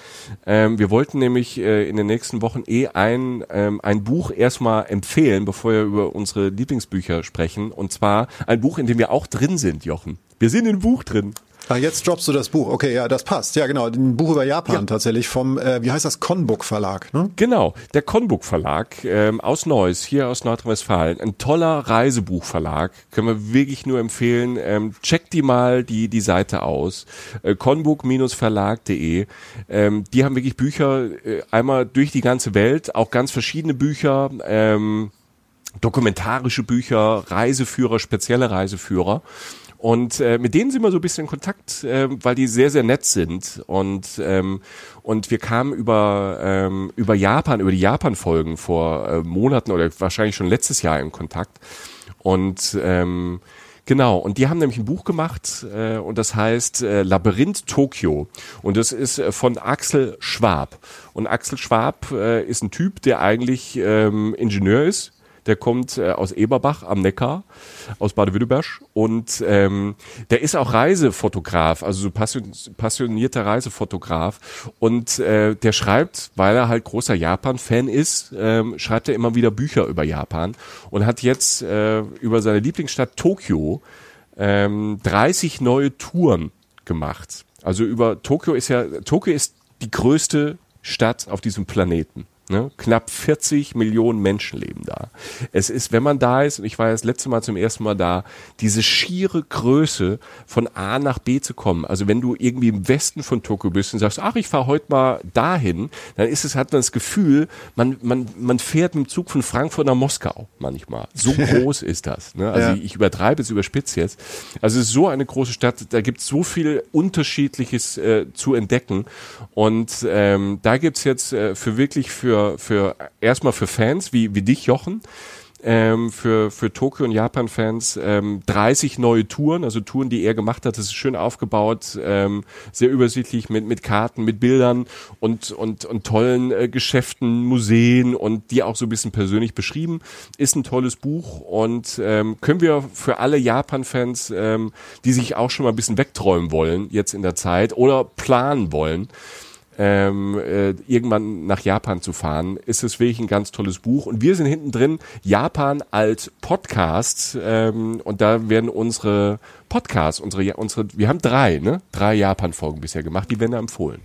ähm, wir wollten nämlich äh, in den nächsten Wochen eh ein ähm, ein Buch erstmal empfehlen, bevor wir über unsere Lieblingsbücher sprechen, und zwar ein Buch, in dem wir auch drin sind, Jochen. Wir sind im Buch drin. Ah, jetzt droppst du das Buch. Okay, ja, das passt. Ja, genau. Ein Buch über Japan ja. tatsächlich vom, äh, wie heißt das, Konbuk Verlag, ne? Genau, der Konbuk Verlag ähm, aus Neuss, hier aus Nordrhein-Westfalen. Ein toller Reisebuchverlag. Können wir wirklich nur empfehlen. Ähm, checkt die mal die, die Seite aus. Äh, konbuk-verlag.de. Ähm, die haben wirklich Bücher äh, einmal durch die ganze Welt, auch ganz verschiedene Bücher. Ähm, dokumentarische Bücher, Reiseführer, spezielle Reiseführer. Und äh, mit denen sind wir so ein bisschen in Kontakt, äh, weil die sehr, sehr nett sind. Und, ähm, und wir kamen über, ähm, über Japan, über die Japan-Folgen vor äh, Monaten oder wahrscheinlich schon letztes Jahr in Kontakt. Und ähm, Genau, und die haben nämlich ein Buch gemacht äh, und das heißt äh, Labyrinth Tokio und das ist äh, von Axel Schwab. Und Axel Schwab äh, ist ein Typ, der eigentlich ähm, Ingenieur ist, der kommt äh, aus Eberbach am Neckar, aus Baden-Württemberg. Und ähm, der ist auch Reisefotograf, also so passion, passionierter Reisefotograf. Und äh, der schreibt, weil er halt großer Japan-Fan ist, ähm, schreibt er immer wieder Bücher über Japan und hat jetzt äh, über seine Lieblingsstadt Tokio ähm, 30 neue Touren gemacht. Also über Tokio ist ja, Tokio ist die größte Stadt auf diesem Planeten. Ne? Knapp 40 Millionen Menschen leben da. Es ist, wenn man da ist, und ich war ja das letzte Mal zum ersten Mal da, diese schiere Größe von A nach B zu kommen. Also wenn du irgendwie im Westen von Tokio bist und sagst, ach, ich fahre heute mal dahin, dann ist es, hat man das Gefühl, man, man, man fährt mit dem Zug von Frankfurt nach Moskau manchmal. So (laughs) groß ist das. Ne? Also ja. ich übertreibe es, überspitze jetzt. Also es ist so eine große Stadt, da gibt es so viel Unterschiedliches äh, zu entdecken. Und ähm, da gibt's jetzt äh, für wirklich für für, für erstmal für Fans wie, wie dich, Jochen, ähm, für, für Tokio und Japan-Fans ähm, 30 neue Touren, also Touren, die er gemacht hat. Das ist schön aufgebaut, ähm, sehr übersichtlich mit, mit Karten, mit Bildern und, und, und tollen äh, Geschäften, Museen und die auch so ein bisschen persönlich beschrieben. Ist ein tolles Buch und ähm, können wir für alle Japan-Fans, ähm, die sich auch schon mal ein bisschen wegträumen wollen, jetzt in der Zeit oder planen wollen, ähm, äh, irgendwann nach Japan zu fahren, ist es wirklich ein ganz tolles Buch. Und wir sind hinten drin, Japan als Podcast. Ähm, und da werden unsere Podcasts, unsere, unsere, wir haben drei, ne? Drei Japan-Folgen bisher gemacht, die werden da empfohlen.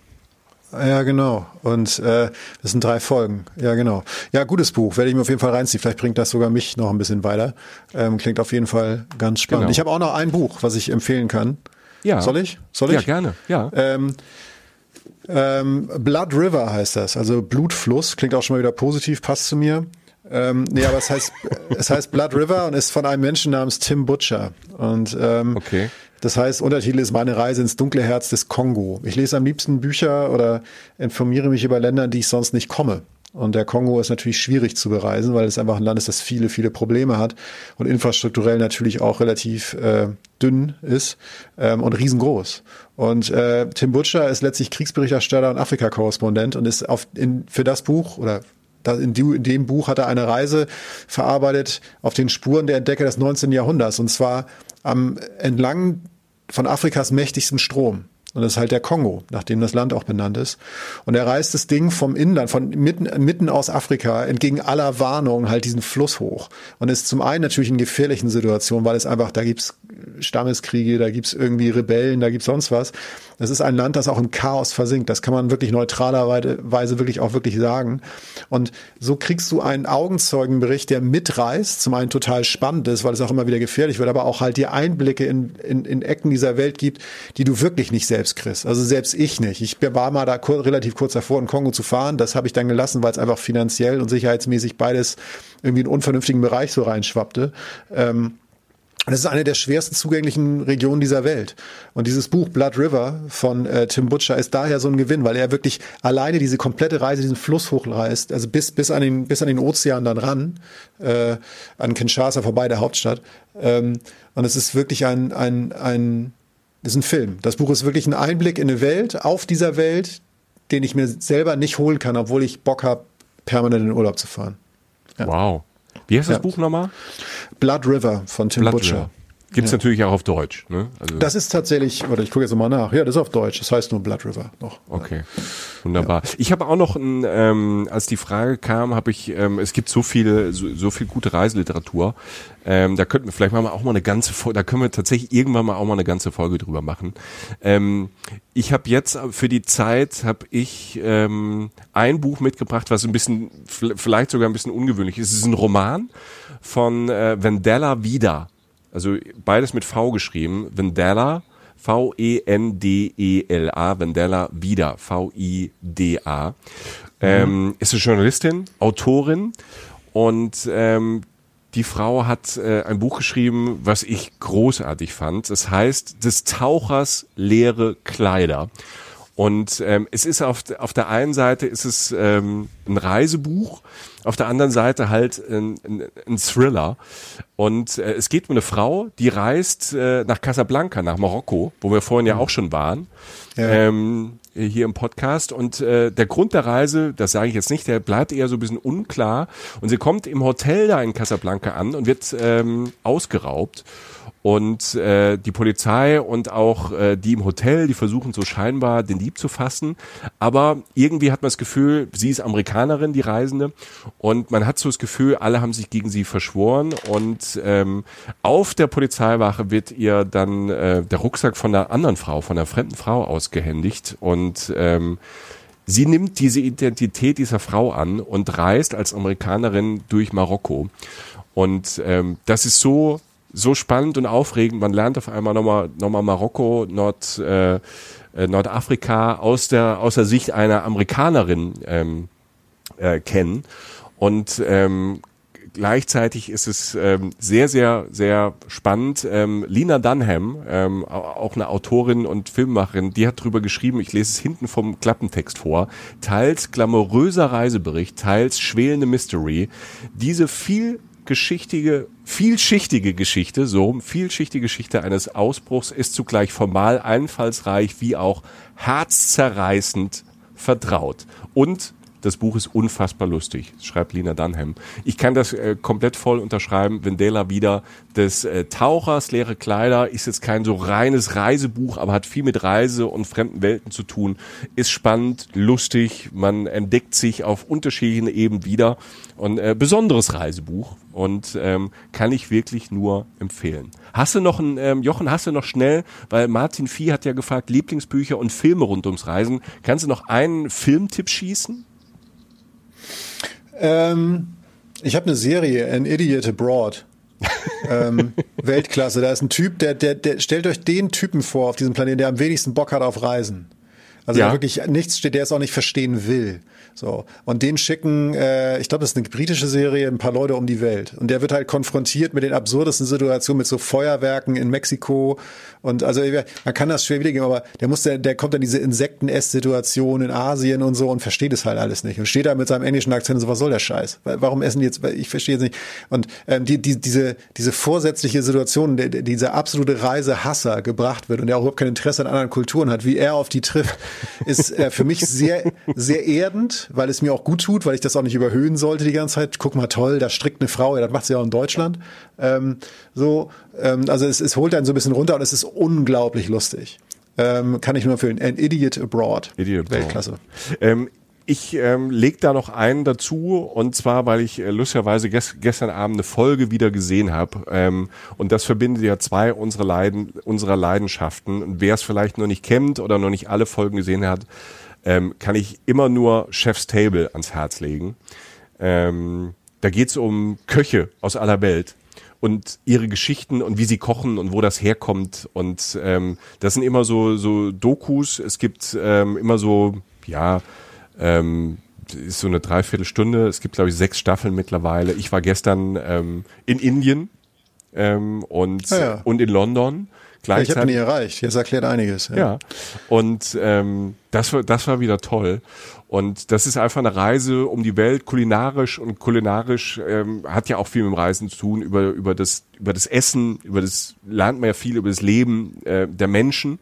Ja, genau. Und äh, das sind drei Folgen. Ja, genau. Ja, gutes Buch. Werde ich mir auf jeden Fall reinziehen. Vielleicht bringt das sogar mich noch ein bisschen weiter. Ähm, klingt auf jeden Fall ganz spannend. Genau. Ich habe auch noch ein Buch, was ich empfehlen kann. Ja. Soll ich? Soll ich? Ja, gerne. Ja. Ähm, ähm, Blood River heißt das, also Blutfluss, klingt auch schon mal wieder positiv, passt zu mir. Ähm, nee, aber es heißt, (laughs) es heißt Blood River und ist von einem Menschen namens Tim Butcher. Und ähm, okay. das heißt, Untertitel ist Meine Reise ins dunkle Herz des Kongo. Ich lese am liebsten Bücher oder informiere mich über Länder, in die ich sonst nicht komme. Und der Kongo ist natürlich schwierig zu bereisen, weil es einfach ein Land ist, das viele, viele Probleme hat und infrastrukturell natürlich auch relativ äh, dünn ist ähm, und riesengroß. Und äh, Tim Butcher ist letztlich Kriegsberichterstatter und Afrika-Korrespondent und ist auf, in, für das Buch oder in, dem Buch hat er eine Reise verarbeitet auf den Spuren der Entdecker des 19. Jahrhunderts und zwar am entlang von Afrikas mächtigsten Strom. Und das ist halt der Kongo, nachdem das Land auch benannt ist. Und er reißt das Ding vom Inland, von mitten, mitten aus Afrika, entgegen aller Warnungen halt diesen Fluss hoch. Und ist zum einen natürlich in gefährlichen Situationen, weil es einfach, da gibt's Stammeskriege, da gibt's irgendwie Rebellen, da gibt's sonst was. Das ist ein Land, das auch im Chaos versinkt. Das kann man wirklich neutralerweise wirklich auch wirklich sagen. Und so kriegst du einen Augenzeugenbericht, der mitreißt, zum einen total spannend ist, weil es auch immer wieder gefährlich wird, aber auch halt dir Einblicke in, in, in Ecken dieser Welt gibt, die du wirklich nicht selbst kriegst. Also selbst ich nicht. Ich war mal da relativ kurz davor, in Kongo zu fahren. Das habe ich dann gelassen, weil es einfach finanziell und sicherheitsmäßig beides irgendwie in einen unvernünftigen Bereich so reinschwappte. Ähm, das ist eine der schwersten zugänglichen Regionen dieser Welt. Und dieses Buch Blood River von äh, Tim Butcher ist daher so ein Gewinn, weil er wirklich alleine diese komplette Reise, diesen Fluss hochreist, also bis, bis, an, den, bis an den Ozean dann ran, äh, an Kinshasa vorbei, der Hauptstadt. Ähm, und es ist wirklich ein, ein, ein, ist ein Film. Das Buch ist wirklich ein Einblick in eine Welt, auf dieser Welt, den ich mir selber nicht holen kann, obwohl ich Bock habe, permanent in Urlaub zu fahren. Ja. Wow. Wie heißt das ja. Buch nochmal? Blood River von Tim Blood Butcher. River. Gibt es ja. natürlich auch auf Deutsch. Ne? Also das ist tatsächlich, oder ich gucke jetzt nochmal nach. Ja, das ist auf Deutsch. Das heißt nur Blood River noch. Okay, wunderbar. Ja. Ich habe auch noch, ein, ähm, als die Frage kam, habe ich, ähm, es gibt so viel, so, so viel gute Reiseliteratur. Ähm, da könnten wir vielleicht mal auch mal eine ganze Folge, da können wir tatsächlich irgendwann mal auch mal eine ganze Folge drüber machen. Ähm, ich habe jetzt für die Zeit habe ich ähm, ein Buch mitgebracht, was ein bisschen, vielleicht sogar ein bisschen ungewöhnlich ist. Es ist ein Roman von äh, Vendela Vida also beides mit V geschrieben, Vendela, V-E-N-D-E-L-A, Vendela wieder, V-I-D-A. Ähm, mhm. ist eine Journalistin, Autorin und ähm, die Frau hat äh, ein Buch geschrieben, was ich großartig fand. Es heißt Des Tauchers leere Kleider. Und ähm, es ist auf, auf der einen Seite ist es ähm, ein Reisebuch, auf der anderen Seite halt ein, ein, ein Thriller. Und äh, es geht um eine Frau, die reist äh, nach Casablanca, nach Marokko, wo wir vorhin ja mhm. auch schon waren, ja. ähm, hier im Podcast. Und äh, der Grund der Reise, das sage ich jetzt nicht, der bleibt eher so ein bisschen unklar. Und sie kommt im Hotel da in Casablanca an und wird ähm, ausgeraubt. Und äh, die Polizei und auch äh, die im Hotel, die versuchen so scheinbar den Dieb zu fassen. Aber irgendwie hat man das Gefühl, sie ist Amerikanerin, die Reisende. Und man hat so das Gefühl, alle haben sich gegen sie verschworen. Und ähm, auf der Polizeiwache wird ihr dann äh, der Rucksack von einer anderen Frau, von einer fremden Frau ausgehändigt. Und ähm, sie nimmt diese Identität dieser Frau an und reist als Amerikanerin durch Marokko. Und ähm, das ist so so spannend und aufregend. Man lernt auf einmal nochmal nochmal Marokko, Nord, äh, äh, Nordafrika aus der aus der Sicht einer Amerikanerin ähm, äh, kennen. Und ähm, gleichzeitig ist es ähm, sehr, sehr, sehr spannend. Ähm, Lina Dunham, ähm, auch eine Autorin und Filmmacherin, die hat drüber geschrieben, ich lese es hinten vom Klappentext vor, teils glamouröser Reisebericht, teils schwelende Mystery. Diese viel geschichtige, vielschichtige Geschichte, so vielschichtige Geschichte eines Ausbruchs ist zugleich formal einfallsreich wie auch herzzerreißend vertraut. Und das Buch ist unfassbar lustig, schreibt Lina Dunham. Ich kann das äh, komplett voll unterschreiben. Vendela wieder des äh, Tauchers, leere Kleider, ist jetzt kein so reines Reisebuch, aber hat viel mit Reise und fremden Welten zu tun. Ist spannend, lustig, man entdeckt sich auf unterschiedlichen Ebenen wieder. Und äh, besonderes Reisebuch und ähm, kann ich wirklich nur empfehlen. Hast du noch ein, ähm, Jochen, hast du noch schnell, weil Martin Vieh hat ja gefragt, Lieblingsbücher und Filme rund ums Reisen. Kannst du noch einen Filmtipp schießen? Ähm, ich habe eine Serie, An Idiot Abroad. ähm, (laughs) Weltklasse. Da ist ein Typ, der, der, der stellt euch den Typen vor auf diesem Planeten, der am wenigsten Bock hat auf Reisen. Also ja. der wirklich nichts steht, der es auch nicht verstehen will. So. Und den schicken, äh, ich glaube, das ist eine britische Serie, ein paar Leute um die Welt. Und der wird halt konfrontiert mit den absurdesten Situationen, mit so Feuerwerken in Mexiko. Und also man kann das schwer wiedergeben, aber der muss, der, der kommt dann diese Insekten-Ess-Situation in Asien und so und versteht es halt alles nicht. Und steht da mit seinem englischen Akzent und so, was soll der Scheiß? Warum essen die jetzt? Ich verstehe jetzt nicht. Und ähm, die, die, diese, diese vorsätzliche Situation, der, dieser absolute Reisehasser gebracht wird und der auch überhaupt kein Interesse an anderen Kulturen hat, wie er auf die trifft, ist äh, für mich sehr, sehr erdend weil es mir auch gut tut, weil ich das auch nicht überhöhen sollte die ganze Zeit. Guck mal, toll, da strickt eine Frau, ja, das macht sie auch in Deutschland. Ähm, so, ähm, also es, es holt einen so ein bisschen runter und es ist unglaublich lustig. Ähm, kann ich nur empfehlen. An Idiot Abroad. Idiot Weltklasse. Ähm, ich ähm, leg da noch einen dazu und zwar, weil ich äh, lustigerweise ges gestern Abend eine Folge wieder gesehen habe ähm, und das verbindet ja zwei unserer, Leiden, unserer Leidenschaften. Und wer es vielleicht noch nicht kennt oder noch nicht alle Folgen gesehen hat, ähm, kann ich immer nur Chef's Table ans Herz legen. Ähm, da geht's um Köche aus aller Welt und ihre Geschichten und wie sie kochen und wo das herkommt. Und ähm, das sind immer so, so Dokus. Es gibt ähm, immer so, ja, ähm, ist so eine Dreiviertelstunde. Es gibt, glaube ich, sechs Staffeln mittlerweile. Ich war gestern ähm, in Indien ähm, und, Ah ja, ja. und in London. Ja, ich habe Gleichzeitig, nie erreicht. Jetzt erklärt einiges. ja. Und ähm, das war das war wieder toll. Und das ist einfach eine Reise um die Welt, kulinarisch und kulinarisch ähm, hat ja auch viel mit dem Reisen zu tun über über das über das Essen, über das lernt man ja viel über das Leben äh, der Menschen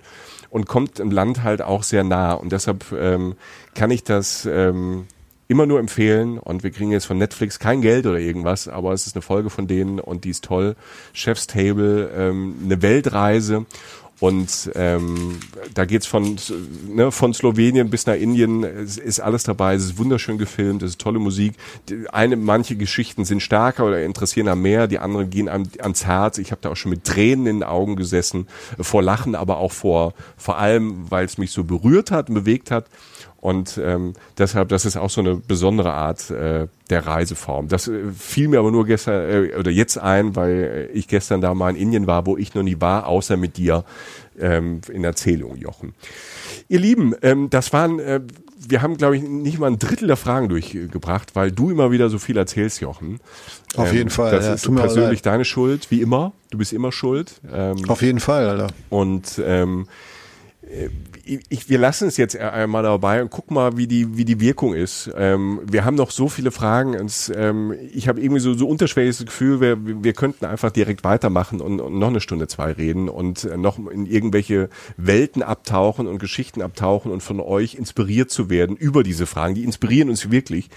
und kommt im Land halt auch sehr nah. Und deshalb ähm, kann ich das ähm, immer nur empfehlen. Und wir kriegen jetzt von Netflix kein Geld oder irgendwas, aber es ist eine Folge von denen und die ist toll. Chef's Table, ähm, eine Weltreise. Und ähm, da geht's von, ne, von Slowenien bis nach Indien, es ist alles dabei, es ist wunderschön gefilmt, es ist tolle Musik. Die, eine, manche Geschichten sind stärker oder interessieren am mehr, die anderen gehen einem, ans Herz. Ich habe da auch schon mit Tränen in den Augen gesessen, vor Lachen, aber auch vor, vor allem, weil es mich so berührt hat und bewegt hat. Und ähm, deshalb, das ist auch so eine besondere Art äh, der Reiseform. Das äh, fiel mir aber nur gestern äh, oder jetzt ein, weil ich gestern da mal in Indien war, wo ich noch nie war, außer mit dir ähm, in Erzählung, Jochen. Ihr Lieben, ähm, das waren, äh, wir haben, glaube ich, nicht mal ein Drittel der Fragen durchgebracht, weil du immer wieder so viel erzählst, Jochen. Auf jeden Fall, Das ja, ist persönlich deine Schuld, wie immer. Du bist immer schuld. Ähm, Auf jeden Fall, Alter. und ähm, äh, ich, wir lassen es jetzt einmal dabei und gucken mal, wie die, wie die Wirkung ist. Ähm, wir haben noch so viele Fragen. Und, ähm, ich habe irgendwie so, so unterschwelliges Gefühl, wir, wir könnten einfach direkt weitermachen und, und noch eine Stunde, zwei reden und äh, noch in irgendwelche Welten abtauchen und Geschichten abtauchen und von euch inspiriert zu werden über diese Fragen. Die inspirieren uns wirklich.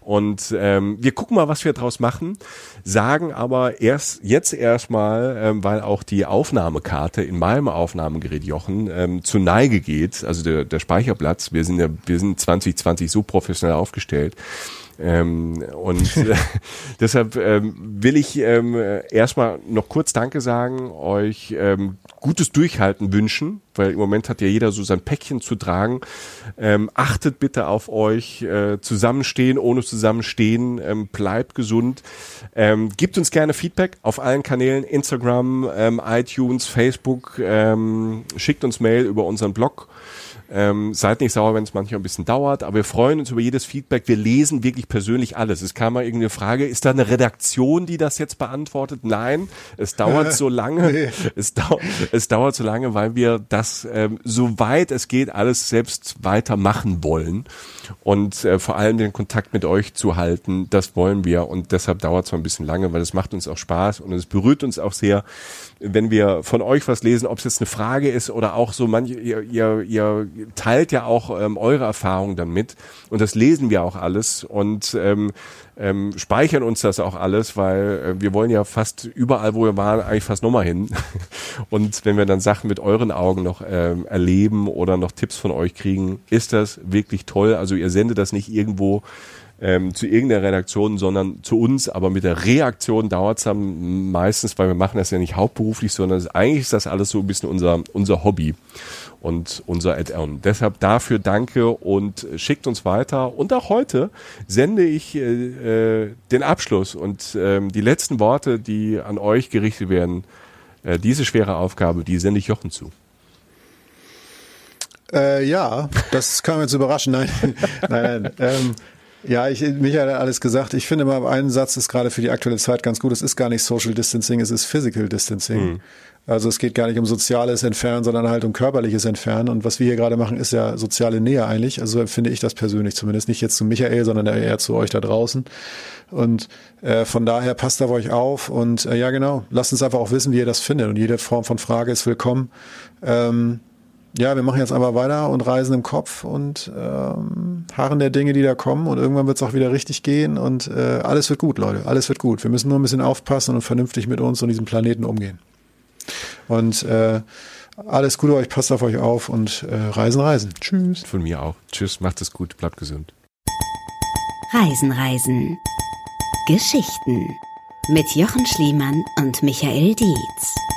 Und ähm, wir gucken mal, was wir draus machen, sagen aber erst jetzt erstmal, ähm, weil auch die Aufnahmekarte in meinem Aufnahmegerät Jochen ähm, zu Neige geht, also der, der Speicherplatz. Wir sind ja, wir sind 2020 so professionell aufgestellt. Ähm, und (laughs) deshalb ähm, will ich ähm, äh, erstmal noch kurz Danke sagen, euch ähm, gutes Durchhalten wünschen, weil im Moment hat ja jeder so sein Päckchen zu tragen. Ähm, achtet bitte auf euch, äh, zusammenstehen, ohne zusammenstehen, ähm, bleibt gesund. Ähm, gebt uns gerne Feedback auf allen Kanälen, Instagram, ähm, iTunes, Facebook, ähm, schickt uns Mail über unseren Blog. Ähm, seid nicht sauer, wenn es manchmal ein bisschen dauert, aber wir freuen uns über jedes Feedback. Wir lesen wirklich persönlich alles. Es kam mal irgendeine Frage, ist da eine Redaktion, die das jetzt beantwortet? Nein, es dauert so (laughs) lange. Nee. Es, dau es dauert so lange, weil wir das, ähm, soweit es geht, alles selbst weitermachen wollen. Und äh, vor allem den Kontakt mit euch zu halten, das wollen wir. Und deshalb dauert es mal ein bisschen lange, weil es macht uns auch Spaß und es berührt uns auch sehr, wenn wir von euch was lesen, ob es jetzt eine Frage ist oder auch so manche, ihr, ihr, ihr teilt ja auch ähm, eure Erfahrungen dann mit und das lesen wir auch alles und ähm, ähm, speichern uns das auch alles, weil äh, wir wollen ja fast überall, wo wir waren, eigentlich fast nochmal hin. (laughs) Und wenn wir dann Sachen mit euren Augen noch ähm, erleben oder noch Tipps von euch kriegen, ist das wirklich toll. Also ihr sendet das nicht irgendwo ähm, zu irgendeiner Redaktion, sondern zu uns. Aber mit der Reaktion dauert es dann meistens, weil wir machen das ja nicht hauptberuflich, sondern es, eigentlich ist das alles so ein bisschen unser, unser Hobby und unser Add-on. Deshalb dafür danke und schickt uns weiter. Und auch heute sende ich äh, äh, den Abschluss und ähm, die letzten Worte, die an euch gerichtet werden. Äh, diese schwere Aufgabe, die sende ich Jochen zu. Äh, ja, das kam jetzt überraschen. Nein, (laughs) nein, nein. Ähm, ja, ich, Michael hat alles gesagt. Ich finde mal, ein Satz ist gerade für die aktuelle Zeit ganz gut. Es ist gar nicht Social Distancing, es ist Physical Distancing. Also es geht gar nicht um soziales Entfernen, sondern halt um körperliches Entfernen. Und was wir hier gerade machen, ist ja soziale Nähe eigentlich. Also empfinde ich das persönlich zumindest. Nicht jetzt zu Michael, sondern eher zu euch da draußen. Und äh, von daher passt auf euch auf. Und äh, ja, genau, lasst uns einfach auch wissen, wie ihr das findet. Und jede Form von Frage ist willkommen. Ähm, ja, wir machen jetzt einfach weiter und reisen im Kopf und ähm, harren der Dinge, die da kommen und irgendwann wird es auch wieder richtig gehen und äh, alles wird gut, Leute, alles wird gut. Wir müssen nur ein bisschen aufpassen und vernünftig mit uns und diesem Planeten umgehen. Und äh, Alles Gute euch, passt auf euch auf und äh, Reisen, Reisen. Tschüss. Von mir auch. Tschüss, macht es gut, bleibt gesund. Reisen, Reisen. Geschichten mit Jochen Schliemann und Michael Dietz.